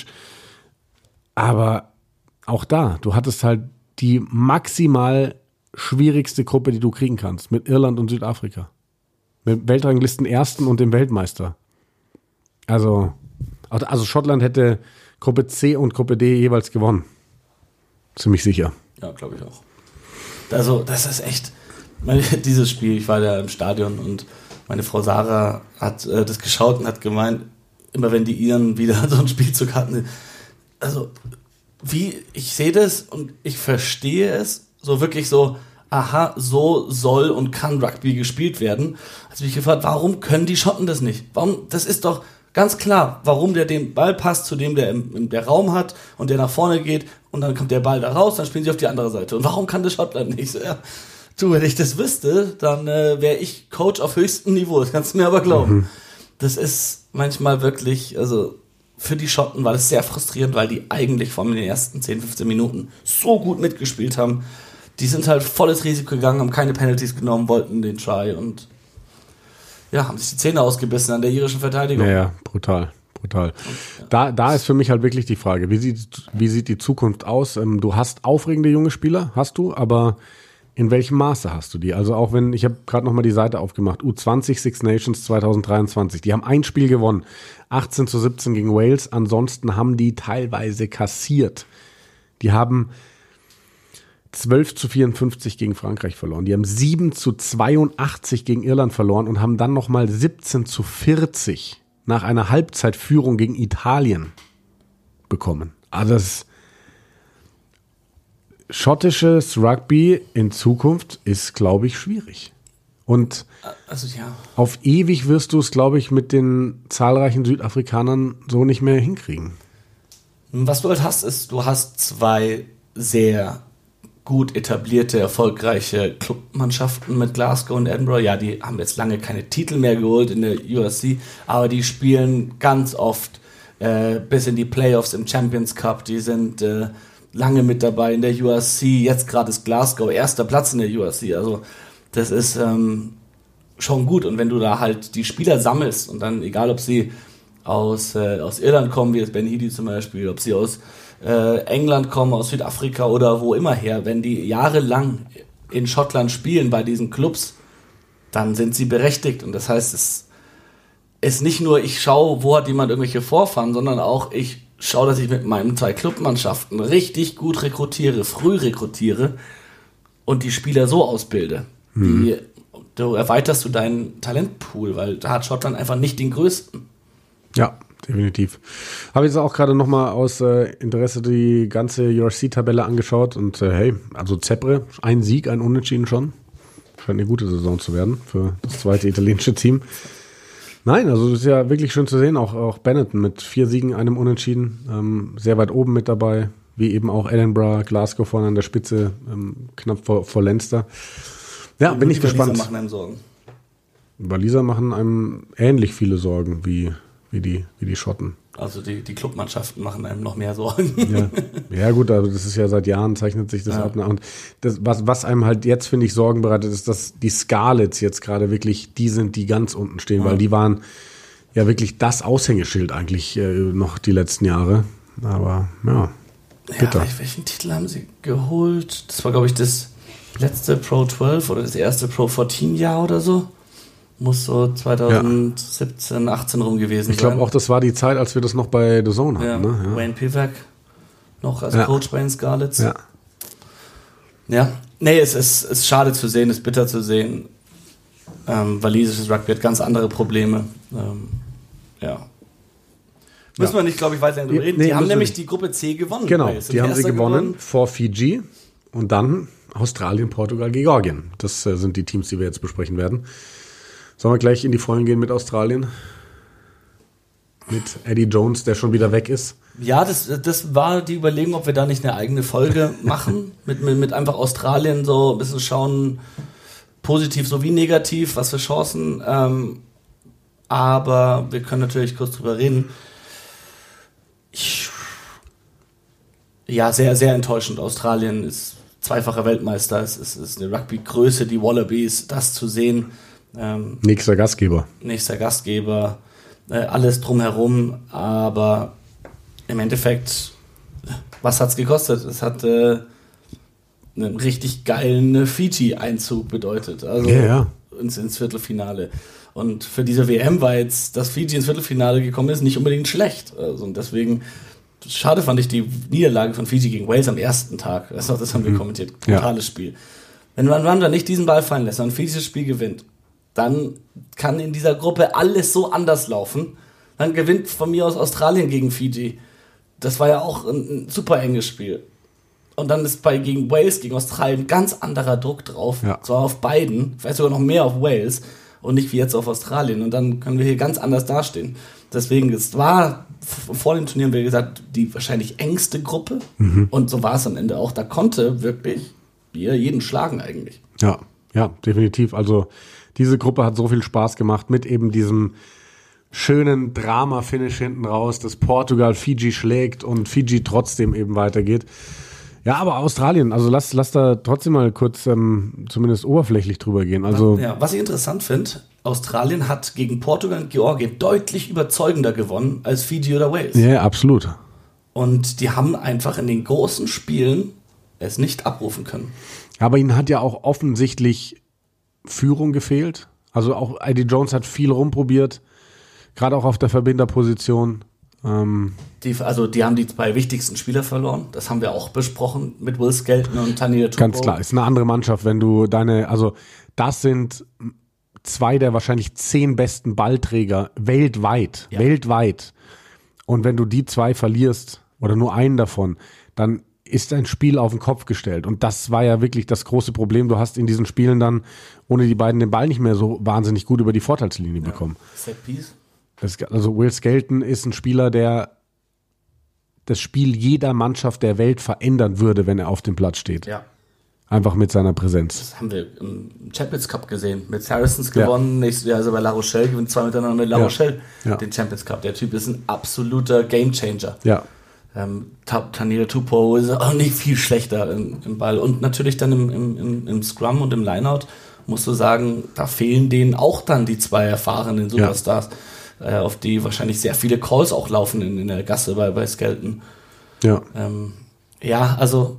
Aber auch da, du hattest halt die maximal schwierigste Gruppe, die du kriegen kannst, mit Irland und Südafrika. Mit Weltranglisten Ersten und dem Weltmeister. Also, also Schottland hätte Gruppe C und Gruppe D jeweils gewonnen. Ziemlich sicher. Ja, glaube ich auch. Also, das ist echt, meine, dieses Spiel, ich war ja im Stadion und meine Frau Sarah hat äh, das geschaut und hat gemeint, immer wenn die ihren wieder so ein Spielzug hatten, also wie, ich sehe das und ich verstehe es, so wirklich so, aha, so soll und kann Rugby gespielt werden. Also mich gefragt, warum können die Schotten das nicht? Warum, das ist doch ganz klar, warum der den Ball passt zu dem, der im der Raum hat und der nach vorne geht und dann kommt der Ball da raus, dann spielen sie auf die andere Seite. Und warum kann das Schottland nicht? So, ja, du, wenn ich das wüsste, dann äh, wäre ich Coach auf höchstem Niveau, das kannst du mir aber glauben. Mhm. Das ist manchmal wirklich, also für die Schotten war das sehr frustrierend, weil die eigentlich vor allem in den ersten 10, 15 Minuten so gut mitgespielt haben. Die sind halt volles Risiko gegangen, haben keine Penalties genommen, wollten den Try und ja, haben sich die Zähne ausgebissen an der irischen Verteidigung. Ja, ja brutal. Brutal. Da, da ist für mich halt wirklich die Frage, wie sieht, wie sieht die Zukunft aus? Ähm, du hast aufregende junge Spieler, hast du, aber in welchem Maße hast du die? Also auch wenn, ich habe gerade nochmal die Seite aufgemacht, U20 Six Nations 2023, die haben ein Spiel gewonnen, 18 zu 17 gegen Wales, ansonsten haben die teilweise kassiert. Die haben 12 zu 54 gegen Frankreich verloren. Die haben 7 zu 82 gegen Irland verloren und haben dann nochmal 17 zu 40 nach einer Halbzeitführung gegen Italien bekommen. Also das ist schottisches Rugby in Zukunft ist, glaube ich, schwierig. Und also, ja. auf ewig wirst du es, glaube ich, mit den zahlreichen Südafrikanern so nicht mehr hinkriegen. Was du halt hast, ist, du hast zwei sehr gut etablierte, erfolgreiche Clubmannschaften mit Glasgow und Edinburgh. Ja, die haben jetzt lange keine Titel mehr geholt in der USC, aber die spielen ganz oft äh, bis in die Playoffs im Champions Cup. Die sind äh, lange mit dabei in der USC. Jetzt gerade ist Glasgow erster Platz in der USC. Also das ist ähm, schon gut. Und wenn du da halt die Spieler sammelst und dann, egal ob sie aus, äh, aus Irland kommen, wie jetzt Ben Heady zum Beispiel, ob sie aus äh, England kommen, aus Südafrika oder wo immer her, wenn die jahrelang in Schottland spielen bei diesen Clubs, dann sind sie berechtigt. Und das heißt, es ist nicht nur, ich schaue, wo hat jemand irgendwelche Vorfahren, sondern auch, ich schaue, dass ich mit meinen zwei Clubmannschaften richtig gut rekrutiere, früh rekrutiere und die Spieler so ausbilde. Hm. Die, du erweiterst du deinen Talentpool, weil da hat Schottland einfach nicht den größten. Ja, definitiv. Habe jetzt auch gerade nochmal aus äh, Interesse die ganze URC-Tabelle angeschaut und äh, hey, also Zebre, ein Sieg, ein Unentschieden schon. Scheint eine gute Saison zu werden für das zweite italienische Team. Nein, also das ist ja wirklich schön zu sehen, auch, auch Benetton mit vier Siegen, einem Unentschieden, ähm, sehr weit oben mit dabei, wie eben auch Edinburgh, Glasgow vorne an der Spitze, ähm, knapp vor, vor Leinster. Ja, bin ich gespannt. Waliser machen einem Sorgen. Waliser machen einem ähnlich viele Sorgen wie, wie, die, wie die Schotten. Also die, die Clubmannschaften machen einem noch mehr Sorgen. Ja, ja gut, also das ist ja seit Jahren zeichnet sich das ja. ab. Und das, was, was einem halt jetzt, finde ich, Sorgen bereitet, ist, dass die Scarlets jetzt gerade wirklich die sind, die ganz unten stehen, ja. weil die waren ja wirklich das Aushängeschild eigentlich äh, noch die letzten Jahre. Aber ja, bitter. Ja, welchen Titel haben sie geholt? Das war, glaube ich, das letzte Pro 12 oder das erste Pro 14 Jahr oder so. Muss so 2017, ja. 18 rum gewesen ich sein. Ich glaube auch, das war die Zeit, als wir das noch bei The Zone hatten. Ja. Ne? Ja. Wayne Pivak noch als Coach bei den Scarlets. Ja. Ja, nee, es ist, es ist schade zu sehen, es ist bitter zu sehen. Ähm, walisisches Rugby hat ganz andere Probleme. Ähm, ja. Müssen wir nicht, glaube ich, weiter darüber reden. Nee, die haben nämlich nicht. die Gruppe C gewonnen. Genau, die haben sie gewonnen, gewonnen vor Fiji und dann Australien, Portugal, Georgien. Das äh, sind die Teams, die wir jetzt besprechen werden. Sollen wir gleich in die Vollen gehen mit Australien? Mit Eddie Jones, der schon wieder weg ist? Ja, das, das war die Überlegung, ob wir da nicht eine eigene Folge machen. mit, mit, mit einfach Australien so ein bisschen schauen, positiv sowie negativ, was für Chancen. Ähm, aber wir können natürlich kurz drüber reden. Ich, ja, sehr, sehr enttäuschend. Australien ist zweifacher Weltmeister. Es ist, ist eine Rugby-Größe, die Wallabies, das zu sehen. Ähm, nächster Gastgeber. Nächster Gastgeber. Äh, alles drumherum, aber im Endeffekt, was hat es gekostet? Es hat äh, einen richtig geilen Fiji-Einzug bedeutet. Also ja, ja. Ins, ins Viertelfinale. Und für diese WM war jetzt, dass Fiji ins Viertelfinale gekommen ist, nicht unbedingt schlecht. Also, und deswegen, schade fand ich die Niederlage von Fiji gegen Wales am ersten Tag. Das, das haben wir mhm. kommentiert. Brutales ja. Spiel. Wenn man Rwanda nicht diesen Ball fallen lässt und Fiji das Spiel gewinnt, dann kann in dieser Gruppe alles so anders laufen. Dann gewinnt von mir aus Australien gegen Fiji. Das war ja auch ein, ein super enges Spiel. Und dann ist bei gegen Wales, gegen Australien ganz anderer Druck drauf. Ja. Zwar auf beiden, vielleicht sogar noch mehr auf Wales und nicht wie jetzt auf Australien. Und dann können wir hier ganz anders dastehen. Deswegen, es war vor dem Turnier, wie gesagt, die wahrscheinlich engste Gruppe. Mhm. Und so war es am Ende auch. Da konnte wirklich jeder jeden schlagen eigentlich. Ja, ja, definitiv. Also diese Gruppe hat so viel Spaß gemacht mit eben diesem schönen Drama-Finish hinten raus, dass Portugal Fiji schlägt und Fiji trotzdem eben weitergeht. Ja, aber Australien, also lass, lass da trotzdem mal kurz ähm, zumindest oberflächlich drüber gehen. Also ja, was ich interessant finde, Australien hat gegen Portugal und Georgien deutlich überzeugender gewonnen als Fiji oder Wales. Ja, absolut. Und die haben einfach in den großen Spielen es nicht abrufen können. Aber ihnen hat ja auch offensichtlich Führung gefehlt. Also auch Eddie Jones hat viel rumprobiert, gerade auch auf der Verbinderposition. Ähm die, also die haben die zwei wichtigsten Spieler verloren. Das haben wir auch besprochen mit Will Skelton und Tanya Tupo. Ganz klar, ist eine andere Mannschaft, wenn du deine, also das sind zwei der wahrscheinlich zehn besten Ballträger weltweit, ja. weltweit. Und wenn du die zwei verlierst oder nur einen davon, dann ist dein Spiel auf den Kopf gestellt. Und das war ja wirklich das große Problem. Du hast in diesen Spielen dann ohne die beiden den Ball nicht mehr so wahnsinnig gut über die Vorteilslinie ja. bekommen. Set Piece. Das, also Will Skelton ist ein Spieler, der das Spiel jeder Mannschaft der Welt verändern würde, wenn er auf dem Platz steht. Ja. Einfach mit seiner Präsenz. Das haben wir im Champions Cup gesehen. Mit Saracens gewonnen, ja. nächstes Jahr also bei La Rochelle gewinnt zwei miteinander La Rochelle ja. den Champions Cup. Der Typ ist ein absoluter Gamechanger. Ja. Ähm, Tanila Tupo ist auch nicht viel schlechter im, im Ball. Und natürlich dann im, im, im Scrum und im Lineout musst du sagen, da fehlen denen auch dann die zwei erfahrenen Superstars. Ja äh, auf die wahrscheinlich sehr viele Calls auch laufen in, in der Gasse bei, bei Skelton. Ja. Ähm, ja, also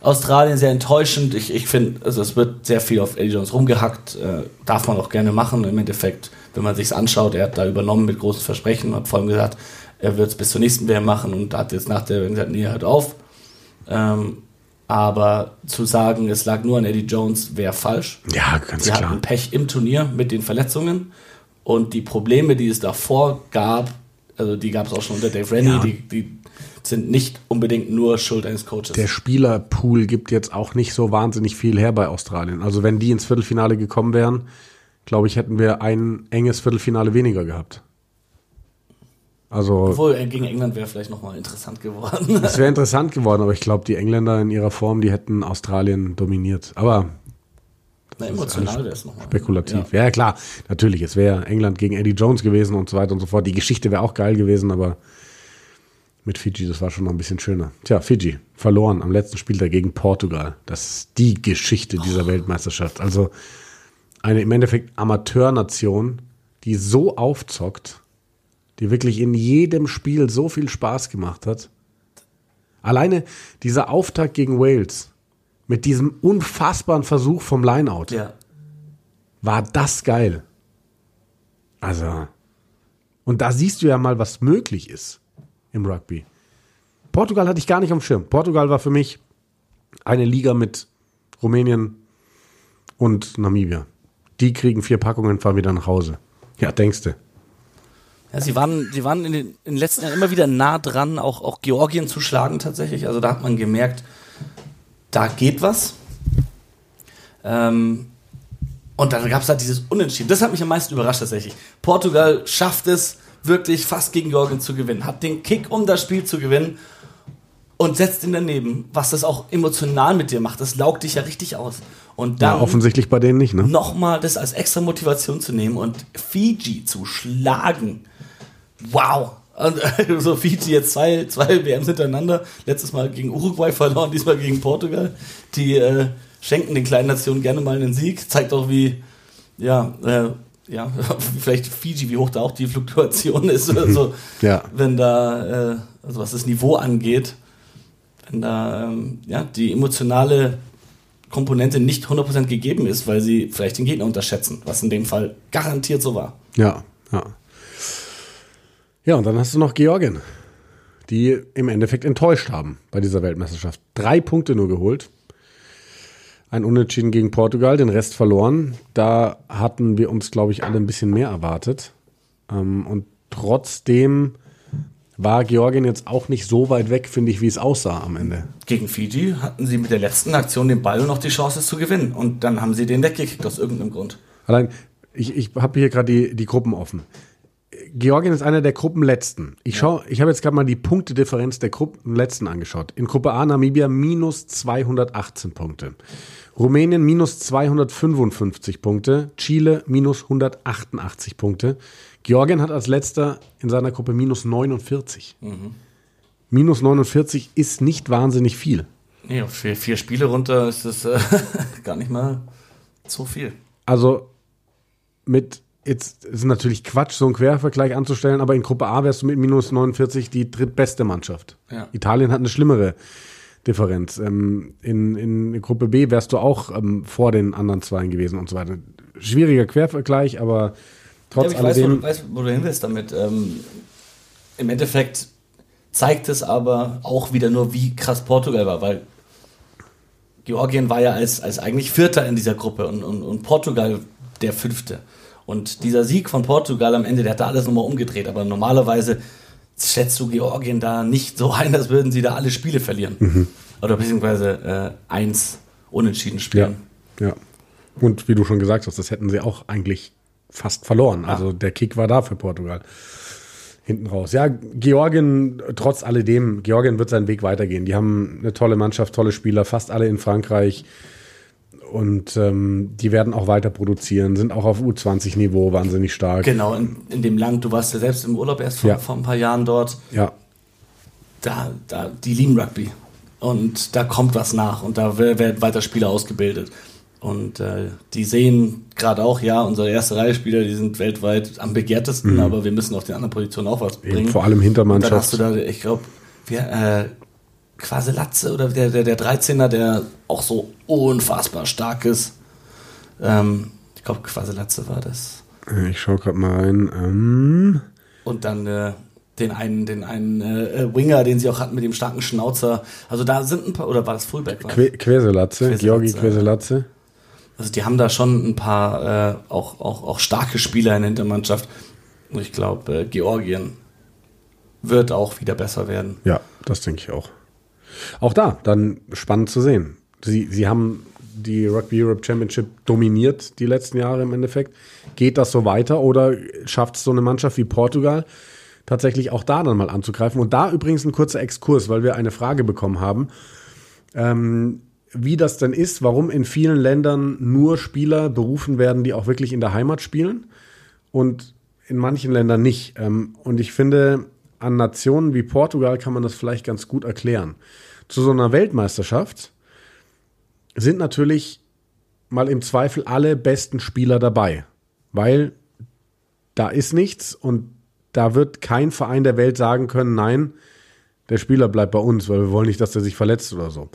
Australien sehr enttäuschend. Ich, ich finde, also es wird sehr viel auf Eddie Jones rumgehackt. Äh, darf man auch gerne machen. Im Endeffekt, wenn man sich anschaut, er hat da übernommen mit großen Versprechen, hat vor allem gesagt, er wird es bis zur nächsten WM machen und hat jetzt nach der WM gesagt, nee, hört auf. Ähm, aber zu sagen, es lag nur an Eddie Jones, wäre falsch. Ja, ganz Sie klar. Sie hatten Pech im Turnier mit den Verletzungen. Und die Probleme, die es davor gab, also die gab es auch schon unter Dave Rennie, ja. die, die sind nicht unbedingt nur Schuld eines Coaches. Der Spielerpool gibt jetzt auch nicht so wahnsinnig viel her bei Australien. Also wenn die ins Viertelfinale gekommen wären, glaube ich, hätten wir ein enges Viertelfinale weniger gehabt. Also, Obwohl äh, gegen England wäre vielleicht nochmal interessant geworden. Es wäre interessant geworden, aber ich glaube, die Engländer in ihrer Form, die hätten Australien dominiert. Aber na, emotional wäre es nochmal. Spekulativ. Ja. ja. klar, natürlich. Es wäre England gegen Eddie Jones gewesen und so weiter und so fort. Die Geschichte wäre auch geil gewesen, aber mit Fiji, das war schon noch ein bisschen schöner. Tja, Fiji verloren am letzten Spiel gegen Portugal. Das ist die Geschichte dieser oh. Weltmeisterschaft. Also eine im Endeffekt Amateurnation, die so aufzockt, die wirklich in jedem Spiel so viel Spaß gemacht hat. Alleine dieser Auftakt gegen Wales, mit diesem unfassbaren Versuch vom Lineout. Ja. War das geil. Also. Und da siehst du ja mal, was möglich ist im Rugby. Portugal hatte ich gar nicht am Schirm. Portugal war für mich eine Liga mit Rumänien und Namibia. Die kriegen vier Packungen, fahren wieder nach Hause. Ja, denkste. Ja, sie waren, sie waren in den, in den letzten Jahren immer wieder nah dran, auch, auch Georgien zu schlagen tatsächlich. Also da hat man gemerkt, da geht was. Ähm, und dann gab es halt dieses Unentschieden. Das hat mich am meisten überrascht tatsächlich. Portugal schafft es wirklich fast gegen Georgien zu gewinnen, hat den Kick, um das Spiel zu gewinnen und setzt ihn daneben, was das auch emotional mit dir macht. Das laugt dich ja richtig aus. Und dann Ja, offensichtlich bei denen nicht, ne? nochmal das als extra Motivation zu nehmen und Fiji zu schlagen. Wow. Und so Fiji jetzt zwei, zwei WMs hintereinander. Letztes Mal gegen Uruguay verloren, diesmal gegen Portugal. Die äh, schenken den kleinen Nationen gerne mal einen Sieg. Zeigt auch, wie, ja, äh, ja, vielleicht Fiji, wie hoch da auch die Fluktuation ist. Also, Ja. wenn da, äh, also was das Niveau angeht, wenn da ähm, ja, die emotionale Komponente nicht 100% gegeben ist, weil sie vielleicht den Gegner unterschätzen, was in dem Fall garantiert so war. Ja, ja. Ja, und dann hast du noch Georgien, die im Endeffekt enttäuscht haben bei dieser Weltmeisterschaft. Drei Punkte nur geholt. Ein Unentschieden gegen Portugal, den Rest verloren. Da hatten wir uns, glaube ich, alle ein bisschen mehr erwartet. Ähm, und trotzdem war Georgien jetzt auch nicht so weit weg, finde ich, wie es aussah am Ende. Gegen Fiji hatten sie mit der letzten Aktion den Ball und noch die Chance, zu gewinnen. Und dann haben sie den weggekickt aus irgendeinem Grund. Allein, ich, ich habe hier gerade die, die Gruppen offen. Georgien ist einer der Gruppenletzten. Ich schau, ich habe jetzt gerade mal die Punktedifferenz der Gruppenletzten angeschaut. In Gruppe A Namibia minus 218 Punkte. Rumänien minus 255 Punkte. Chile minus 188 Punkte. Georgien hat als letzter in seiner Gruppe minus 49. Minus 49 ist nicht wahnsinnig viel. Nee, vier, vier Spiele runter ist das äh, gar nicht mal so viel. Also mit jetzt ist natürlich Quatsch, so einen Quervergleich anzustellen, aber in Gruppe A wärst du mit minus 49 die drittbeste Mannschaft. Ja. Italien hat eine schlimmere Differenz. Ähm, in, in Gruppe B wärst du auch ähm, vor den anderen Zweien gewesen und so weiter. Schwieriger Quervergleich, aber trotz Ja, aber ich weiß, wo, alledem. du- weiß, wo du hin willst damit. Ähm, Im Endeffekt zeigt es aber auch wieder nur, wie krass Portugal war, weil Georgien war ja als, als eigentlich Vierter in dieser Gruppe und, und, und Portugal der Fünfte. Und dieser Sieg von Portugal am Ende, der hat da alles nochmal umgedreht. Aber normalerweise schätzt du Georgien da nicht so ein, als würden sie da alle Spiele verlieren. Oder beziehungsweise äh, eins unentschieden Ja, spielen. ja. Und wie du schon gesagt hast, das hätten sie auch eigentlich fast verloren. Also der Kick war da für Portugal. Hinten raus. Ja, Georgien, trotz alledem, Georgien wird seinen Weg weitergehen. Die haben eine tolle Mannschaft, tolle Spieler, fast alle in Frankreich. Und ähm, die werden auch weiter produzieren, sind auch auf U20-Niveau wahnsinnig stark. Genau, in, in dem Land, du warst ja selbst im Urlaub erst vor, Ja. vor ein paar Jahren dort. Ja, da, da, die lieben Rugby. Und da kommt was nach und da wer- werden weiter Spieler ausgebildet. Und äh, die sehen gerade auch, ja, unsere erste Reihe Spieler, die sind weltweit am begehrtesten, aber wir müssen auf den anderen Positionen auch was Mhm. eben, bringen. vor allem und dann hast Hintermannschaft. du da, ich glaube, äh, Quaselatze oder der, der, der 13er, der auch so unfassbar stark ist. Ähm, ich glaube, Quaselatze war das. Ich schaue gerade mal rein. Ähm, Und dann äh, den einen, den einen äh, äh, Winger, den sie auch hatten mit dem starken Schnauzer. Also da sind ein paar, oder war das Fullback? Que Queselatze, Georgi. Queselatze. Also die haben da schon ein paar äh, auch, auch, auch starke Spieler in der Hintermannschaft. Und ich glaube, äh, Georgien wird auch wieder besser werden. Ja, das denke ich auch. Auch da, dann spannend zu sehen. Sie, sie haben die Rugby Europe Championship dominiert die letzten Jahre im Endeffekt. Geht das so weiter oder schafft es so eine Mannschaft wie Portugal tatsächlich auch da dann mal anzugreifen? Und da übrigens ein kurzer Exkurs, weil wir eine Frage bekommen haben, ähm, wie das denn ist, warum in vielen Ländern nur Spieler berufen werden, die auch wirklich in der Heimat spielen und in manchen Ländern nicht. Ähm, und ich finde, an Nationen wie Portugal kann man das vielleicht ganz gut erklären. Zu so einer Weltmeisterschaft sind natürlich mal im Zweifel alle besten Spieler dabei, weil da ist nichts und da wird kein Verein der Welt sagen können, nein, der Spieler bleibt bei uns, weil wir wollen nicht, dass der sich verletzt oder so.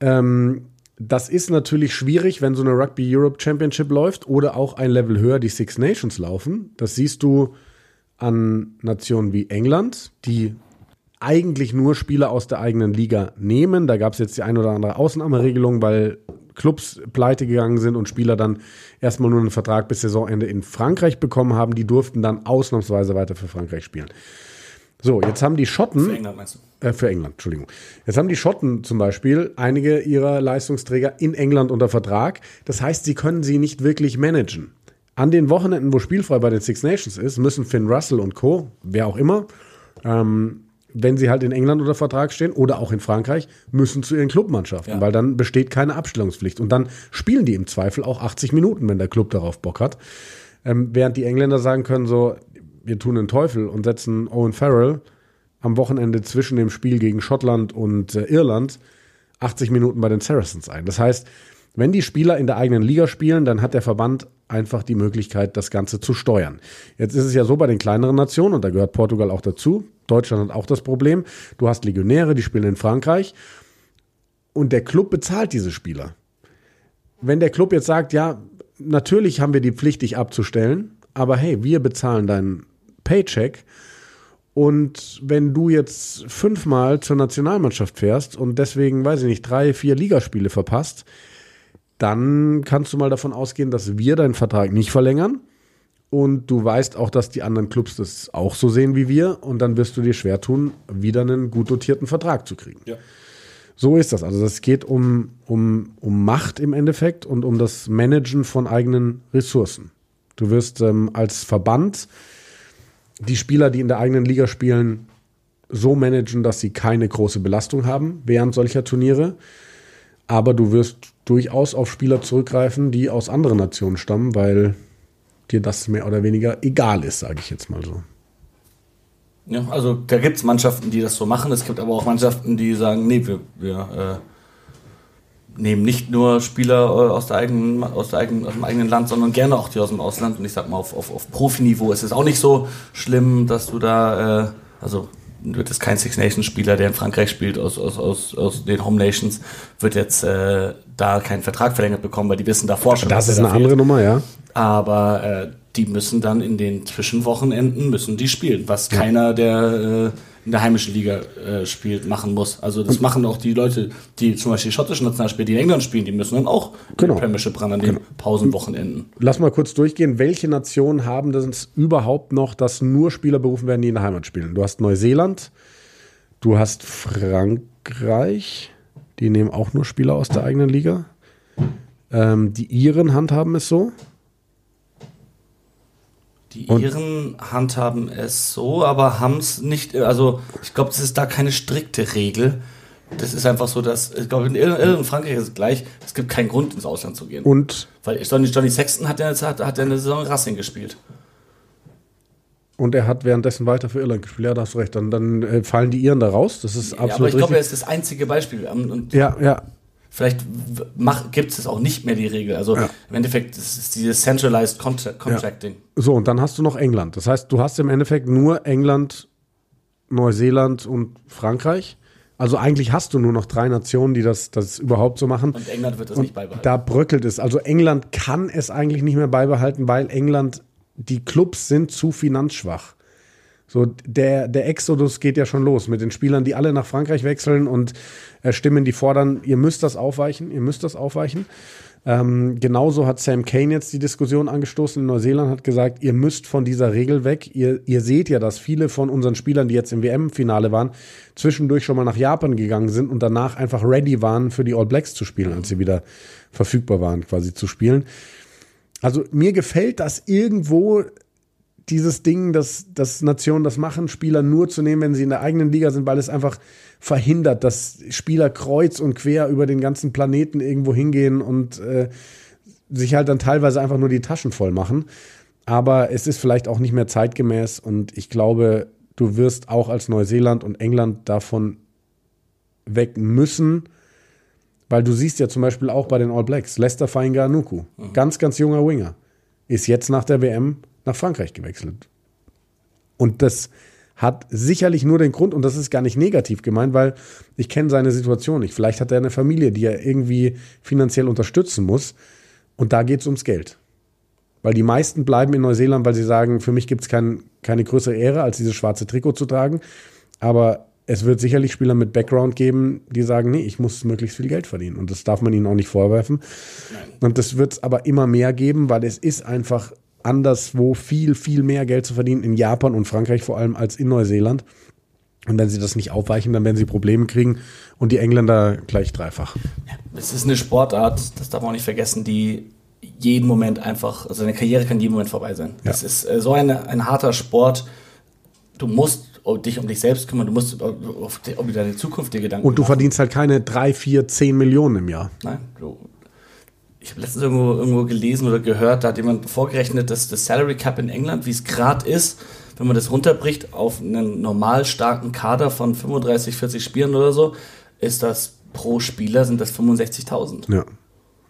Ähm, das ist natürlich schwierig, wenn so eine Rugby Europe Championship läuft oder auch ein Level höher die Six Nations laufen. Das siehst du an Nationen wie England, die eigentlich nur Spieler aus der eigenen Liga nehmen. Da gab es jetzt die ein oder andere Ausnahmeregelung, weil Clubs pleite gegangen sind und Spieler dann erstmal nur einen Vertrag bis Saisonende in Frankreich bekommen haben. Die durften dann ausnahmsweise weiter für Frankreich spielen. So, jetzt haben die Schotten Für England meinst du? äh, für England, Entschuldigung. Jetzt haben die Schotten zum Beispiel einige ihrer Leistungsträger in England unter Vertrag. Das heißt, sie können sie nicht wirklich managen. An den Wochenenden, wo spielfrei bei den Six Nations ist, müssen Finn Russell und Co., wer auch immer, ähm, wenn sie halt in England unter Vertrag stehen oder auch in Frankreich, müssen zu ihren Clubmannschaften, ja. weil dann besteht keine Abstellungspflicht. Und dann spielen die im Zweifel auch 80 Minuten, wenn der Club darauf Bock hat. Ähm, während die Engländer sagen können, so, wir tun den Teufel und setzen Owen Farrell am Wochenende zwischen dem Spiel gegen Schottland und äh, Irland 80 Minuten bei den Saracens ein. Das heißt, wenn die Spieler in der eigenen Liga spielen, dann hat der Verband einfach die Möglichkeit, das Ganze zu steuern. Jetzt ist es ja so bei den kleineren Nationen, und da gehört Portugal auch dazu, Deutschland hat auch das Problem, du hast Legionäre, die spielen in Frankreich und der Club bezahlt diese Spieler. Wenn der Club jetzt sagt, ja, natürlich haben wir die Pflicht, dich abzustellen, aber hey, wir bezahlen deinen Paycheck und wenn du jetzt fünfmal zur Nationalmannschaft fährst und deswegen, weiß ich nicht, drei, vier Ligaspiele verpasst, dann kannst du mal davon ausgehen, dass wir deinen Vertrag nicht verlängern. Und du weißt auch, dass die anderen Clubs das auch so sehen wie wir. Und dann wirst du dir schwer tun, wieder einen gut dotierten Vertrag zu kriegen. Ja. So ist das. Also es geht um, um, um Macht im Endeffekt und um das Managen von eigenen Ressourcen. Du wirst ähm, als Verband die Spieler, die in der eigenen Liga spielen, so managen, dass sie keine große Belastung haben während solcher Turniere. Aber du wirst durchaus auf Spieler zurückgreifen, die aus anderen Nationen stammen, weil dir das mehr oder weniger egal ist, sage ich jetzt mal so. Ja, also da gibt es Mannschaften, die das so machen. Es gibt aber auch Mannschaften, die sagen, nee, wir, wir äh, nehmen nicht nur Spieler äh, aus, der eigenen, aus, der eigenen, aus dem eigenen Land, sondern gerne auch die aus dem Ausland. Und ich sag mal, auf, auf, auf Profiniveau ist es auch nicht so schlimm, dass du da, äh, also wird es kein Six Nations Spieler, der in Frankreich spielt, aus, aus, aus, aus den Home Nations, wird jetzt äh, da keinen Vertrag verlängert bekommen, weil die wissen davor schon. Das ist eine da andere Nummer, ja. Aber äh, die müssen dann in den Zwischenwochenenden müssen die spielen, was ja. keiner der äh, in der heimischen Liga äh, spielt, machen muss. Also das machen auch die Leute, die zum Beispiel schottischen Nationalspieler, die in England spielen, die müssen dann auch genau. in Premiership ran an den genau. Pausenwochenenden. Lass mal kurz durchgehen. Welche Nationen haben das überhaupt noch, dass nur Spieler berufen werden, die in der Heimat spielen? Du hast Neuseeland, du hast Frankreich, die nehmen auch nur Spieler aus der eigenen Liga. Ähm, die Iren handhaben es so. Die Iren handhaben es so, aber haben es nicht, also ich glaube, es ist da keine strikte Regel. Das ist einfach so, dass, ich glaube, in Irland und Frankreich ist es gleich, es gibt keinen Grund, ins Ausland zu gehen. Und? Weil Johnny, Johnny Sexton hat ja, hat, hat ja eine Saison in Racing gespielt. Und er hat währenddessen weiter für Irland gespielt. Ja, da hast du recht. Dann, dann äh, fallen die Iren da raus. Das ist absolut. Ja, aber ich glaube, er ist das einzige Beispiel. Und ja, ja. Vielleicht gibt es auch nicht mehr die Regel. Also ja. im Endeffekt ist es dieses Centralized Contracting. Ja. So, und dann hast du noch England. Das heißt, du hast im Endeffekt nur England, Neuseeland und Frankreich. Also eigentlich hast du nur noch drei Nationen, die das, das überhaupt so machen. Und England wird das und nicht beibehalten. Da bröckelt es. Also England kann es eigentlich nicht mehr beibehalten, weil England, die Clubs sind zu finanzschwach. So, der, der Exodus geht ja schon los mit den Spielern, die alle nach Frankreich wechseln und äh, Stimmen, die fordern, ihr müsst das aufweichen, ihr müsst das aufweichen. Ähm, genauso hat Sam Kane jetzt die Diskussion angestoßen in Neuseeland, hat gesagt, ihr müsst von dieser Regel weg. Ihr, ihr seht ja, dass viele von unseren Spielern, die jetzt im WM-Finale waren, zwischendurch schon mal nach Japan gegangen sind und danach einfach ready waren, für die All Blacks zu spielen, als sie wieder verfügbar waren, quasi zu spielen. Also mir gefällt das irgendwo dieses Ding, dass, dass Nationen das machen, Spieler nur zu nehmen, wenn sie in der eigenen Liga sind, weil es einfach verhindert, dass Spieler kreuz und quer über den ganzen Planeten irgendwo hingehen und äh, sich halt dann teilweise einfach nur die Taschen voll machen. Aber es ist vielleicht auch nicht mehr zeitgemäß und ich glaube, du wirst auch als Neuseeland und England davon weg müssen, weil du siehst ja zum Beispiel auch bei den All Blacks, Lester Fainganuku, mhm. ganz, ganz junger Winger, ist jetzt nach der WM nach Frankreich gewechselt. Und das hat sicherlich nur den Grund, und das ist gar nicht negativ gemeint, weil ich kenne seine Situation nicht. Vielleicht hat er eine Familie, die er irgendwie finanziell unterstützen muss. Und da geht es ums Geld. Weil die meisten bleiben in Neuseeland, weil sie sagen, für mich gibt es kein, keine größere Ehre, als dieses schwarze Trikot zu tragen. Aber es wird sicherlich Spieler mit Background geben, die sagen, nee, ich muss möglichst viel Geld verdienen. Und das darf man ihnen auch nicht vorwerfen. Nein. Und das wird es aber immer mehr geben, weil es ist einfach anderswo viel, viel mehr Geld zu verdienen, in Japan und Frankreich vor allem, als in Neuseeland. Und wenn sie das nicht aufweichen, dann werden sie Probleme kriegen und die Engländer gleich dreifach. Es ist eine Sportart, das darf man auch nicht vergessen, die jeden Moment einfach, also eine Karriere kann jeden Moment vorbei sein. Ja. Es ist äh, so eine, ein harter Sport. Du musst dich um dich selbst kümmern, du musst die, um deine Zukunft dir Gedanken Und du machen. verdienst halt keine drei, vier, zehn Millionen im Jahr. Nein, du, ich habe letztens irgendwo, irgendwo gelesen oder gehört, da hat jemand vorgerechnet, dass das Salary Cap in England, wie es gerade ist, wenn man das runterbricht auf einen normal starken Kader von 35, 40 Spielern oder so, ist das pro Spieler sind das 65.000. Ja.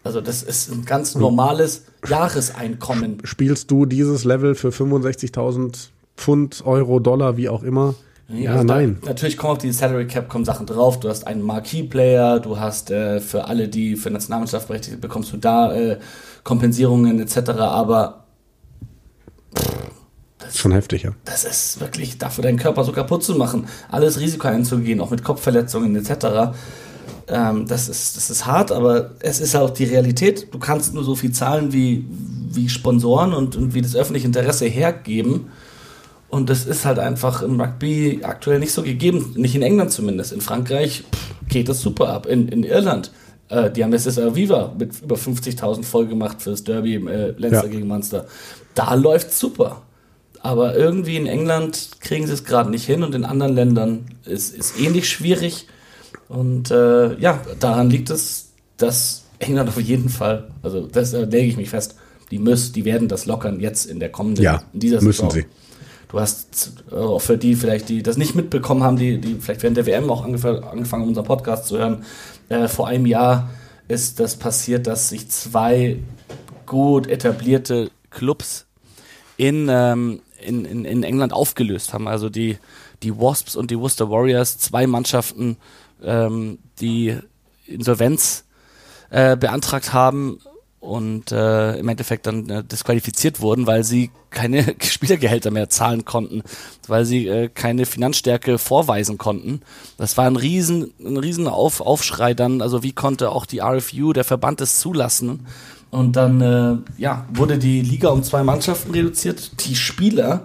Also das ist ein ganz normales Jahreseinkommen. Spielst du dieses Level für 65.000 Pfund, Euro, Dollar, wie auch immer? Ja, also nein. Da, natürlich kommen auf die Salary Cap kommen Sachen drauf. Du hast einen Marquee-Player, du hast äh, für alle, die für Nationalmannschaft berechtigt bekommst du da äh, Kompensierungen etc. Aber das ist schon heftig, ja. Das ist wirklich dafür, deinen Körper so kaputt zu machen, alles Risiko einzugehen, auch mit Kopfverletzungen etc. Ähm, das, ist, das ist hart, aber es ist auch die Realität. Du kannst nur so viel zahlen, wie, wie Sponsoren und, und wie das öffentliche Interesse hergeben. Und das ist halt einfach im Rugby aktuell nicht so gegeben. Nicht in England zumindest. In Frankreich pff, geht das super ab. In, in Irland, äh, die haben jetzt Viva mit über 50.000 voll gemacht fürs Derby äh, Leinster ja. gegen Munster. Da läuft super. Aber irgendwie in England kriegen sie es gerade nicht hin und in anderen Ländern ist es ähnlich schwierig. Und äh, ja, daran liegt es, dass England auf jeden Fall, also das äh, lege ich mich fest, die müssen, die werden das lockern jetzt in der kommenden, ja, in dieser müssen Saison. sie. Du hast äh, auch für die vielleicht, die das nicht mitbekommen haben, die, die vielleicht während der WM auch angefangen, haben, unseren Podcast zu hören. Äh, vor einem Jahr ist das passiert, dass sich zwei gut etablierte Clubs in, ähm, in, in, in England aufgelöst haben. Also die, die Wasps und die Worcester Warriors, zwei Mannschaften, ähm, die Insolvenz äh, beantragt haben und äh, im Endeffekt dann äh, disqualifiziert wurden, weil sie keine Spielergehälter mehr zahlen konnten, weil sie äh, keine Finanzstärke vorweisen konnten. Das war ein riesen, ein riesen Auf, Aufschrei dann, also wie konnte auch die RFU, der Verband, es zulassen? Und dann äh, ja, wurde die Liga um zwei Mannschaften reduziert. Die Spieler,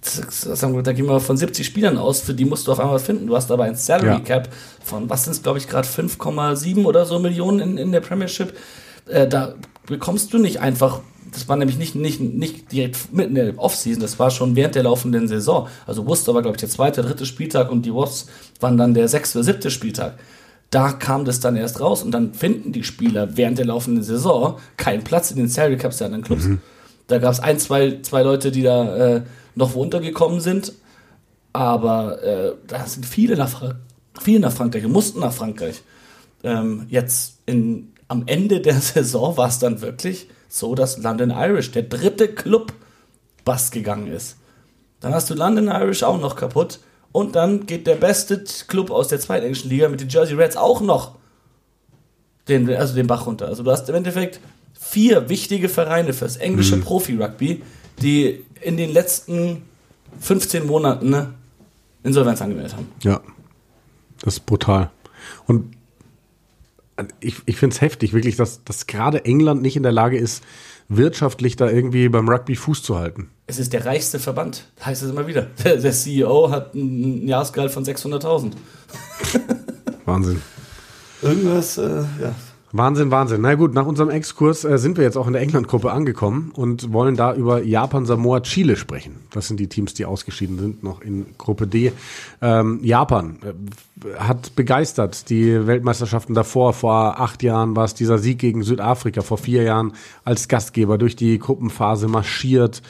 sagen wir, da gehen wir von 70 Spielern aus, für die musst du auf einmal finden. Du hast aber ein Salary Cap von, was sind es, glaube ich, gerade 5,7 oder so Millionen in, in der Premiership äh, da bekommst du nicht einfach, das war nämlich nicht, nicht, nicht direkt mitten in der Offseason, das war schon während der laufenden Saison. Also Worcester war, glaube ich, der zweite, dritte Spieltag und die Wasps waren dann der sechste oder siebte Spieltag. Da kam das dann erst raus und dann finden die Spieler während der laufenden Saison keinen Platz in den Salary Caps der anderen Clubs. Mhm. Da gab es ein, zwei, zwei Leute, die da äh, noch wo untergekommen sind, aber äh, da sind viele nach, viele nach Frankreich und mussten nach Frankreich. Ähm, jetzt in am Ende der Saison war es dann wirklich so, dass London Irish, der dritte Club, bast gegangen ist. Dann hast du London Irish auch noch kaputt. Und dann geht der beste Club aus der zweiten englischen Liga mit den Jersey Reds auch noch den, also den Bach runter. Also du hast im Endeffekt vier wichtige Vereine fürs englische mhm. Profi-Rugby, die in den letzten 15 Monaten ne, Insolvenz angemeldet haben. Ja, das ist brutal. Und ich, ich finde es heftig, wirklich, dass, dass gerade England nicht in der Lage ist, wirtschaftlich da irgendwie beim Rugby Fuß zu halten. Es ist der reichste Verband, heißt es immer wieder. Der, der CEO hat ein Jahresgehalt von 600.000. Wahnsinn. Irgendwas, äh, ja, Wahnsinn, Wahnsinn. Na gut, nach unserem Exkurs äh, sind wir jetzt auch in der England-Gruppe angekommen und wollen da über Japan, Samoa, Chile sprechen. Das sind die Teams, die ausgeschieden sind, noch in Gruppe D. Ähm, Japan äh, hat begeistert. Die Weltmeisterschaften davor, vor acht Jahren war es dieser Sieg gegen Südafrika, vor vier Jahren als Gastgeber durch die Gruppenphase marschiert,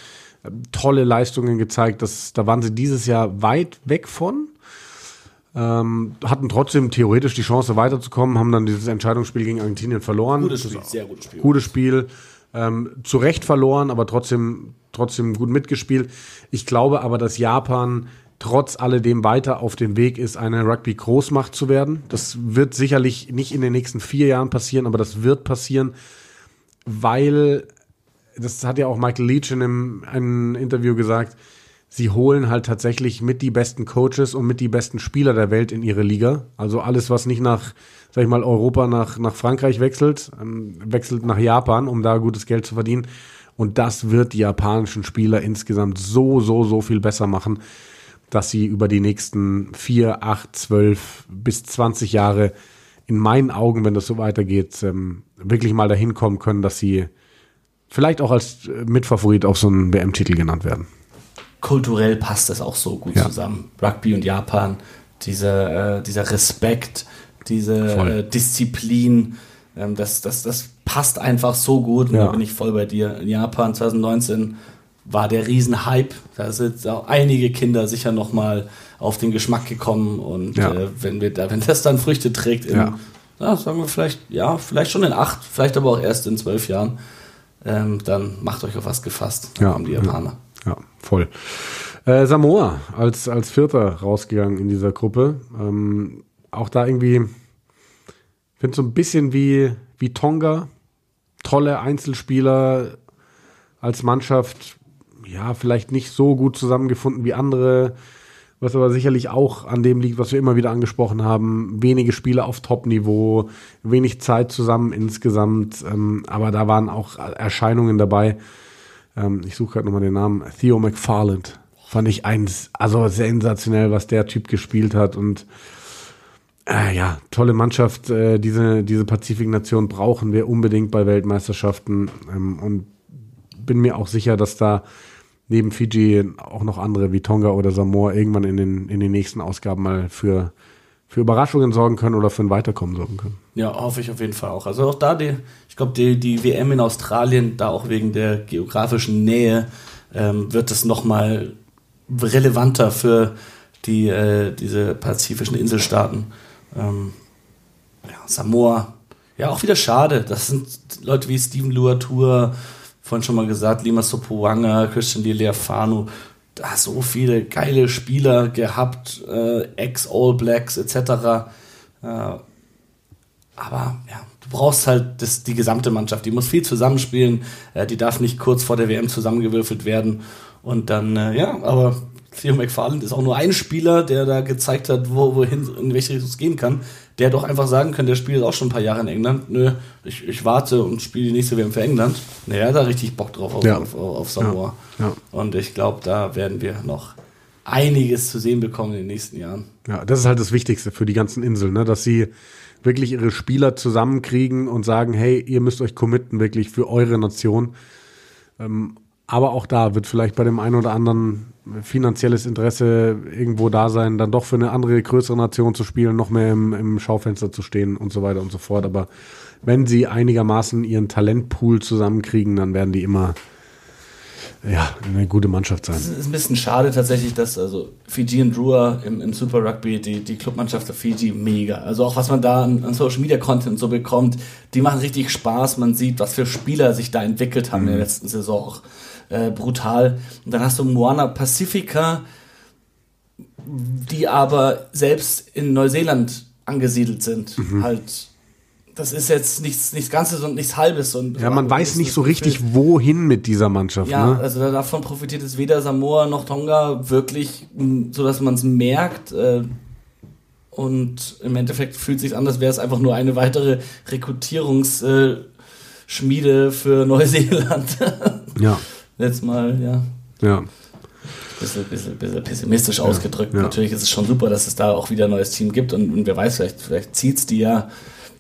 äh, tolle Leistungen gezeigt. Das, da waren sie dieses Jahr weit weg von. Ähm, hatten trotzdem theoretisch die Chance weiterzukommen, haben dann dieses Entscheidungsspiel gegen Argentinien verloren. Gutes Spiel, sehr gutes Spiel. Gutes Spiel. Ähm, zu Recht verloren, aber trotzdem, trotzdem gut mitgespielt. Ich glaube aber, dass Japan trotz alledem weiter auf dem Weg ist, eine Rugby-Großmacht zu werden. Das wird sicherlich nicht in den nächsten vier Jahren passieren, aber das wird passieren, weil, das hat ja auch Michael Leach in einem, einem Interview gesagt, sie holen halt tatsächlich mit die besten Coaches und mit die besten Spieler der Welt in ihre Liga. Also alles, was nicht nach, sag ich mal, Europa nach, nach Frankreich wechselt, ähm, wechselt nach Japan, um da gutes Geld zu verdienen. Und das wird die japanischen Spieler insgesamt so, so, so viel besser machen, dass sie über die nächsten vier, acht, zwölf bis zwanzig Jahre in meinen Augen, wenn das so weitergeht, ähm, wirklich mal dahin kommen können, dass sie vielleicht auch als Mitfavorit auf so einen WM-Titel genannt werden. Kulturell passt das auch so gut Ja. zusammen. Rugby und Japan, dieser, äh, dieser Respekt, diese äh, Disziplin, ähm, das, das, das passt einfach so gut. Und Ja. da bin ich voll bei dir. In Japan 2019 war der Riesenhype. Da sind auch einige Kinder sicher noch mal auf den Geschmack gekommen. Und Ja. äh, wenn, wir da, wenn das dann Früchte trägt, in, Ja. ja. sagen wir vielleicht, ja, vielleicht schon in acht, vielleicht aber auch erst in zwölf Jahren, ähm, dann macht euch auf was gefasst. Dann Ja, kommen die ja. Japaner. Ja, voll. Äh, Samoa als, als Vierter rausgegangen in dieser Gruppe. Ähm, auch da irgendwie, ich finde so ein bisschen wie, wie Tonga. Tolle Einzelspieler als Mannschaft. Ja, vielleicht nicht so gut zusammengefunden wie andere. Was aber sicherlich auch an dem liegt, was wir immer wieder angesprochen haben. Wenige Spiele auf Top-Niveau, wenig Zeit zusammen insgesamt. Ähm, aber da waren auch Erscheinungen dabei. Ähm, ich suche gerade nochmal den Namen. Theo McFarland. Fand ich eins, also sensationell, was der Typ gespielt hat. Und äh, ja, tolle Mannschaft. Äh, diese, diese Pazifiknation brauchen wir unbedingt bei Weltmeisterschaften. Ähm, und bin mir auch sicher, dass da neben Fiji auch noch andere wie Tonga oder Samoa irgendwann in den, in den nächsten Ausgaben mal für, für Überraschungen sorgen können oder für ein Weiterkommen sorgen können. Ja, hoffe ich auf jeden Fall auch. Also auch da, die, ich glaube, die, die WM in Australien, da auch wegen der geografischen Nähe, ähm, wird es nochmal relevanter für die, äh, diese pazifischen Inselstaaten. Ähm, ja, Samoa, ja, auch wieder schade. Das sind Leute wie Steven Luatur, vorhin schon mal gesagt, Lima Sopoanga, Christian Liliafanu, da so viele geile Spieler gehabt, äh, Ex-All Blacks etc. Äh, aber ja, du brauchst halt das, die gesamte Mannschaft. Die muss viel zusammenspielen. Äh, die darf nicht kurz vor der WM zusammengewürfelt werden. Und dann, äh, ja, aber Theo McFarland ist auch nur ein Spieler, der da gezeigt hat, wo, wohin, in welche Richtung es gehen kann. Der doch einfach sagen kann, der spielt auch schon ein paar Jahre in England. Nö, ich, ich warte und spiele die nächste WM für England. Naja, er hat da richtig Bock drauf auf, Ja. auf, auf Samoa. Ja, ja. Und ich glaube, da werden wir noch einiges zu sehen bekommen in den nächsten Jahren. Ja, das ist halt das Wichtigste für die ganzen Inseln, ne? dass sie wirklich ihre Spieler zusammenkriegen und sagen, hey, ihr müsst euch committen wirklich für eure Nation. Ähm, aber auch da wird vielleicht bei dem einen oder anderen finanzielles Interesse irgendwo da sein, dann doch für eine andere, größere Nation zu spielen, noch mehr im, im Schaufenster zu stehen und so weiter und so fort. Aber wenn sie einigermaßen ihren Talentpool zusammenkriegen, dann werden die immer ja, eine gute Mannschaft sein. Es ist ein bisschen schade tatsächlich, dass also Fiji und Drua im, im Super Rugby, die, die Clubmannschaft der Fiji, mega. Also auch was man da an, an Social Media Content so bekommt, die machen richtig Spaß. Man sieht, was für Spieler sich da entwickelt haben in der letzten Saison. Äh, brutal. Und dann hast du Moana Pacifica, die aber selbst in Neuseeland angesiedelt sind. Halt, das ist jetzt nichts, nichts Ganzes und nichts Halbes. Und Ja, man weiß nicht so richtig, wohin mit dieser Mannschaft. ja, ne? also davon profitiert es weder Samoa noch Tonga wirklich, m, so dass man es merkt. Äh, und im Endeffekt fühlt sich an, als wäre es einfach nur eine weitere Rekrutierungsschmiede äh, für Neuseeland. Ja, Jetzt mal, ja, ja. bisschen, bisschen, bisschen pessimistisch ausgedrückt. ja. Natürlich ist es schon super, dass es da auch wieder ein neues Team gibt und, und wer weiß, vielleicht, vielleicht zieht es die ja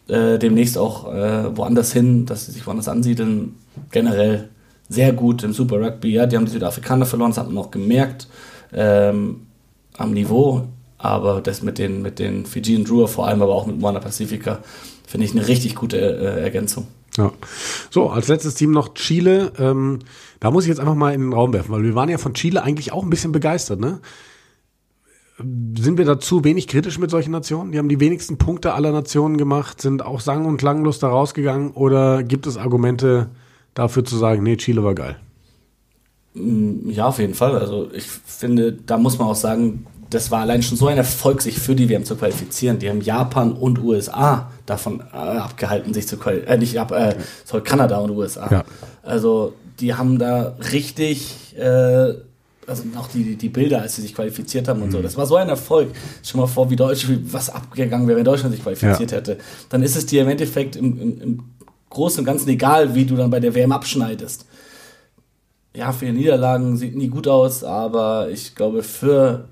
äh, demnächst auch äh, woanders hin, dass sie sich woanders ansiedeln. Generell sehr gut im Super Rugby. Ja, die haben die Südafrikaner verloren, das hat man auch gemerkt ähm, am Niveau. Aber das mit den, mit den Fiji und Drua, vor allem aber auch mit Moana Pacifica, finde ich eine richtig gute äh, Ergänzung. Ja. So, als letztes Team noch Chile. Ähm, da muss ich jetzt einfach mal in den Raum werfen, weil wir waren ja von Chile eigentlich auch ein bisschen begeistert, ne? Sind wir dazu wenig kritisch mit solchen Nationen? Die haben die wenigsten Punkte aller Nationen gemacht, sind auch sang- und klanglos da rausgegangen oder gibt es Argumente dafür zu sagen, nee, Chile war geil? Ja, auf jeden Fall. Also ich finde, da muss man auch sagen, das war allein schon so ein Erfolg, sich für die WM zu qualifizieren. Die haben Japan und USA davon äh, abgehalten, sich zu qualifizieren. Äh, nicht ab, äh, sorry, Kanada und USA. Ja. Also die haben da richtig, äh, also auch die, die Bilder, als sie sich qualifiziert haben und so. Das war so ein Erfolg. Stell mal vor, wie Deutschland, was abgegangen wäre, wenn Deutschland sich qualifiziert Ja. hätte. Dann ist es dir im Endeffekt im, im, im Großen und Ganzen egal, wie du dann bei der WM abschneidest ja, viele Niederlagen sieht nie gut aus, aber ich glaube für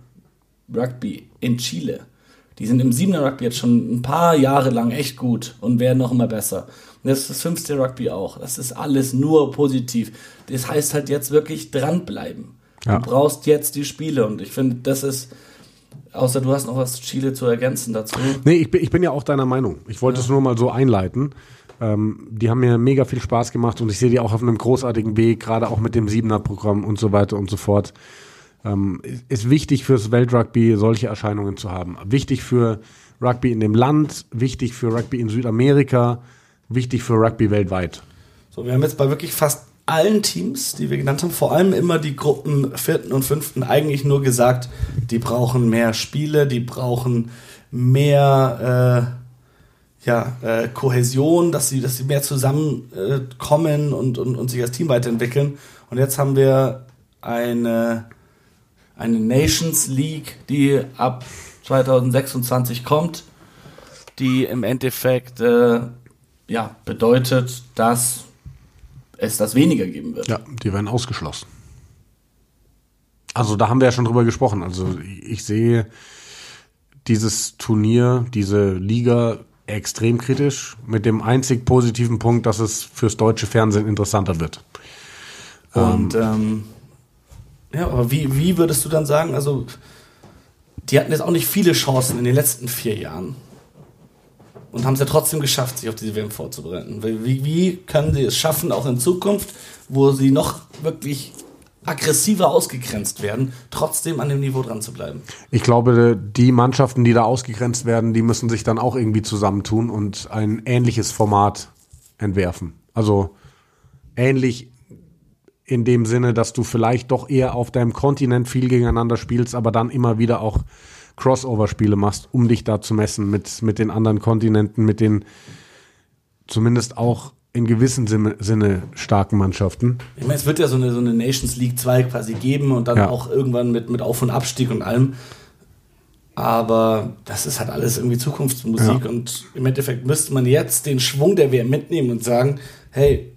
Rugby in Chile, die sind im siebener Rugby jetzt schon ein paar Jahre lang echt gut und werden noch immer besser. Und das ist das fünfte Rugby auch. Das ist alles nur positiv. Das heißt halt jetzt wirklich dranbleiben. Ja. Du brauchst jetzt die Spiele und ich finde, das ist, außer du hast noch was Chile zu ergänzen dazu. Nee, ich bin, ich bin ja auch deiner Meinung. Ich wollte ja. es nur mal so einleiten. Ähm, die haben mir mega viel Spaß gemacht und ich sehe die auch auf einem großartigen Weg, gerade auch mit dem Siebener-Programm und so weiter und so fort. Ähm, ist wichtig fürs Weltrugby, solche Erscheinungen zu haben. Wichtig für Rugby in dem Land, wichtig für Rugby in Südamerika, wichtig für Rugby weltweit. So, wir haben jetzt bei wirklich fast allen Teams, die wir genannt haben, vor allem immer die Gruppen vierten und fünften, eigentlich nur gesagt, die brauchen mehr Spiele, die brauchen mehr äh, ja, äh, Kohäsion, dass sie, dass sie mehr zusammenkommen äh, und, und, und sich als Team weiterentwickeln. Und jetzt haben wir eine, eine Nations League, die ab 2026 kommt, die im Endeffekt äh, ja, bedeutet, dass es das weniger geben wird. Ja, die werden ausgeschlossen. Also da haben wir ja schon drüber gesprochen. Also ich sehe dieses Turnier, diese Liga extrem kritisch, mit dem einzig positiven Punkt, dass es fürs deutsche Fernsehen interessanter wird. Und ähm, ähm, ja, aber wie, wie würdest du dann sagen, also die hatten jetzt auch nicht viele Chancen in den letzten vier Jahren und haben es ja trotzdem geschafft, sich auf diese WM vorzubereiten. Wie, wie können sie es schaffen, auch in Zukunft, wo sie noch wirklich aggressiver ausgegrenzt werden, trotzdem an dem Niveau dran zu bleiben? Ich glaube, die Mannschaften, die da ausgegrenzt werden, die müssen sich dann auch irgendwie zusammentun und ein ähnliches Format entwerfen. Also ähnlich in dem Sinne, dass du vielleicht doch eher auf deinem Kontinent viel gegeneinander spielst, aber dann immer wieder auch Crossover-Spiele machst, um dich da zu messen mit, mit den anderen Kontinenten, mit den zumindest auch in gewissem Sinne, starken Mannschaften. Ich meine, es wird ja so eine, so eine Nations League 2 quasi geben und dann ja. auch irgendwann mit, mit Auf- und Abstieg und allem. Aber das ist halt alles irgendwie Zukunftsmusik ja. und im Endeffekt müsste man jetzt den Schwung der WM mitnehmen und sagen, hey,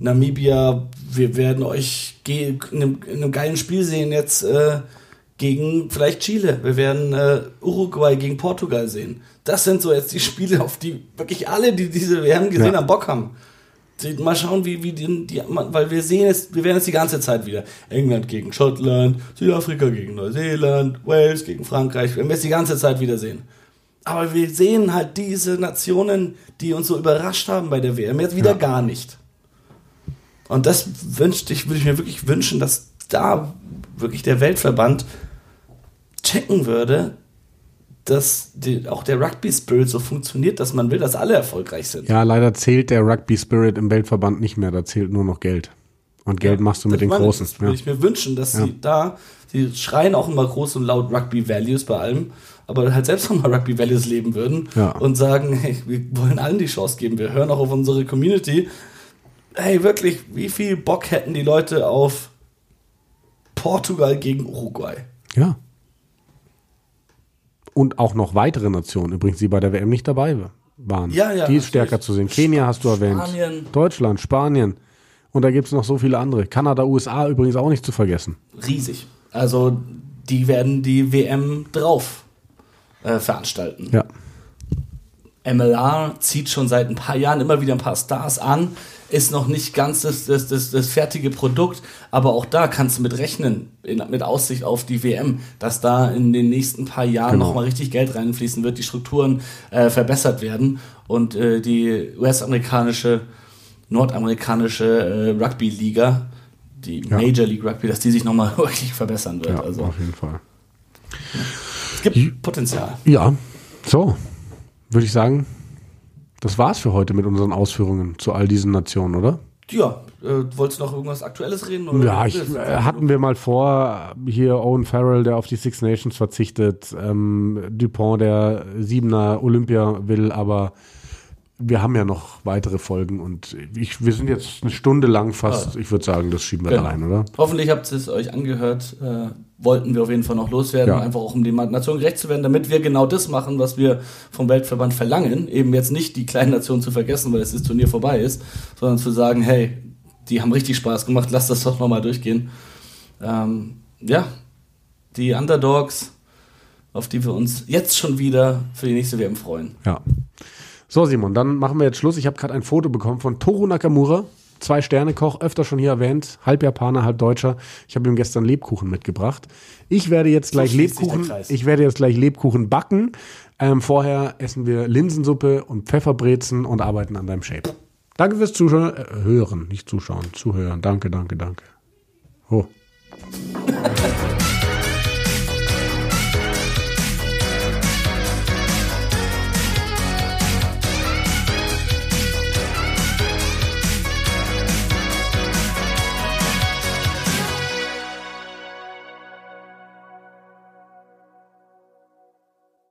Namibia, wir werden euch in einem, in einem geilen Spiel sehen jetzt äh, gegen vielleicht Chile. Wir werden äh, Uruguay gegen Portugal sehen. Das sind so jetzt die Spiele, auf die wirklich alle, die diese WM gesehen ja. haben, Bock haben. Mal schauen, wie, wie die, die, weil wir sehen es, wir werden es die ganze Zeit wieder. England gegen Schottland, Südafrika gegen Neuseeland, Wales gegen Frankreich, wir werden es die ganze Zeit wieder sehen. Aber wir sehen halt diese Nationen, die uns so überrascht haben bei der WM, jetzt wieder ja. gar nicht. Und das wünschte ich, würde ich mir wirklich wünschen, dass da wirklich der Weltverband checken würde, dass die, auch der Rugby Spirit so funktioniert, dass man will, dass alle erfolgreich sind. Ja, leider zählt der Rugby Spirit im Weltverband nicht mehr, da zählt nur noch Geld. Und Geld ja, machst du mit den meine, Großen. Das würde ja. ich mir wünschen, dass ja. sie da, sie schreien auch immer groß und laut Rugby Values bei allem, aber halt selbst nochmal Rugby Values leben würden und sagen, hey, wir wollen allen die Chance geben, wir hören auch auf unsere Community. Hey, wirklich, wie viel Bock hätten die Leute auf Portugal gegen Uruguay? Ja und auch noch weitere Nationen, übrigens, die bei der WM nicht dabei waren. Ja, ja. Die ist stärker zu sehen. Kenia hast du erwähnt. Spanien. Deutschland, Spanien. Und da gibt es noch so viele andere. Kanada, USA übrigens auch nicht zu vergessen. Riesig. Also die werden die WM drauf äh, veranstalten. Ja. MLR zieht schon seit ein paar Jahren immer wieder ein paar Stars an ist noch nicht ganz das, das, das, das fertige Produkt, aber auch da kannst du mit rechnen, in, mit Aussicht auf die WM, dass da in den nächsten paar Jahren genau. nochmal richtig Geld reinfließen wird, die Strukturen äh, verbessert werden und äh, die US-amerikanische, nordamerikanische äh, Rugby-Liga, die ja. Major League Rugby, dass die sich nochmal wirklich verbessern wird. Ja, also. auf jeden Fall. Es gibt Potenzial. Ja, so, würde ich sagen, das war's für heute mit unseren Ausführungen zu all diesen Nationen, oder? Ja, äh, wolltest du noch irgendwas Aktuelles reden? Oder ja, ich, äh, hatten wir mal vor, hier Owen Farrell, der auf die Six Nations verzichtet, ähm, Dupont, der Siebener Olympia will, aber wir haben ja noch weitere Folgen und ich, wir sind jetzt eine Stunde lang fast. Ah. Ich würde sagen, das schieben wir genau. da rein, oder? Hoffentlich habt ihr es euch angehört. Äh, wollten wir auf jeden Fall noch loswerden, ja. einfach auch um den Nationen gerecht zu werden, damit wir genau das machen, was wir vom Weltverband verlangen. Eben jetzt nicht die kleinen Nationen zu vergessen, weil das Turnier vorbei ist, sondern zu sagen, hey, die haben richtig Spaß gemacht, lass das doch nochmal durchgehen. Ähm, ja, die Underdogs, auf die wir uns jetzt schon wieder für die nächste WM freuen. Ja. So, Simon, dann machen wir jetzt Schluss. Ich habe gerade ein Foto bekommen von Toru Nakamura zwei Sterne Koch, öfter schon hier erwähnt, halb Japaner, halb Deutscher. Ich habe ihm gestern Lebkuchen mitgebracht. Ich werde jetzt gleich der Lebkuchen, ich werde jetzt gleich Lebkuchen backen. Ähm, vorher essen wir Linsensuppe und Pfefferbrezen und arbeiten an deinem Shape. Danke fürs Zuschauen, äh, hören, nicht zuschauen, zuhören. Danke, danke, danke. Oh.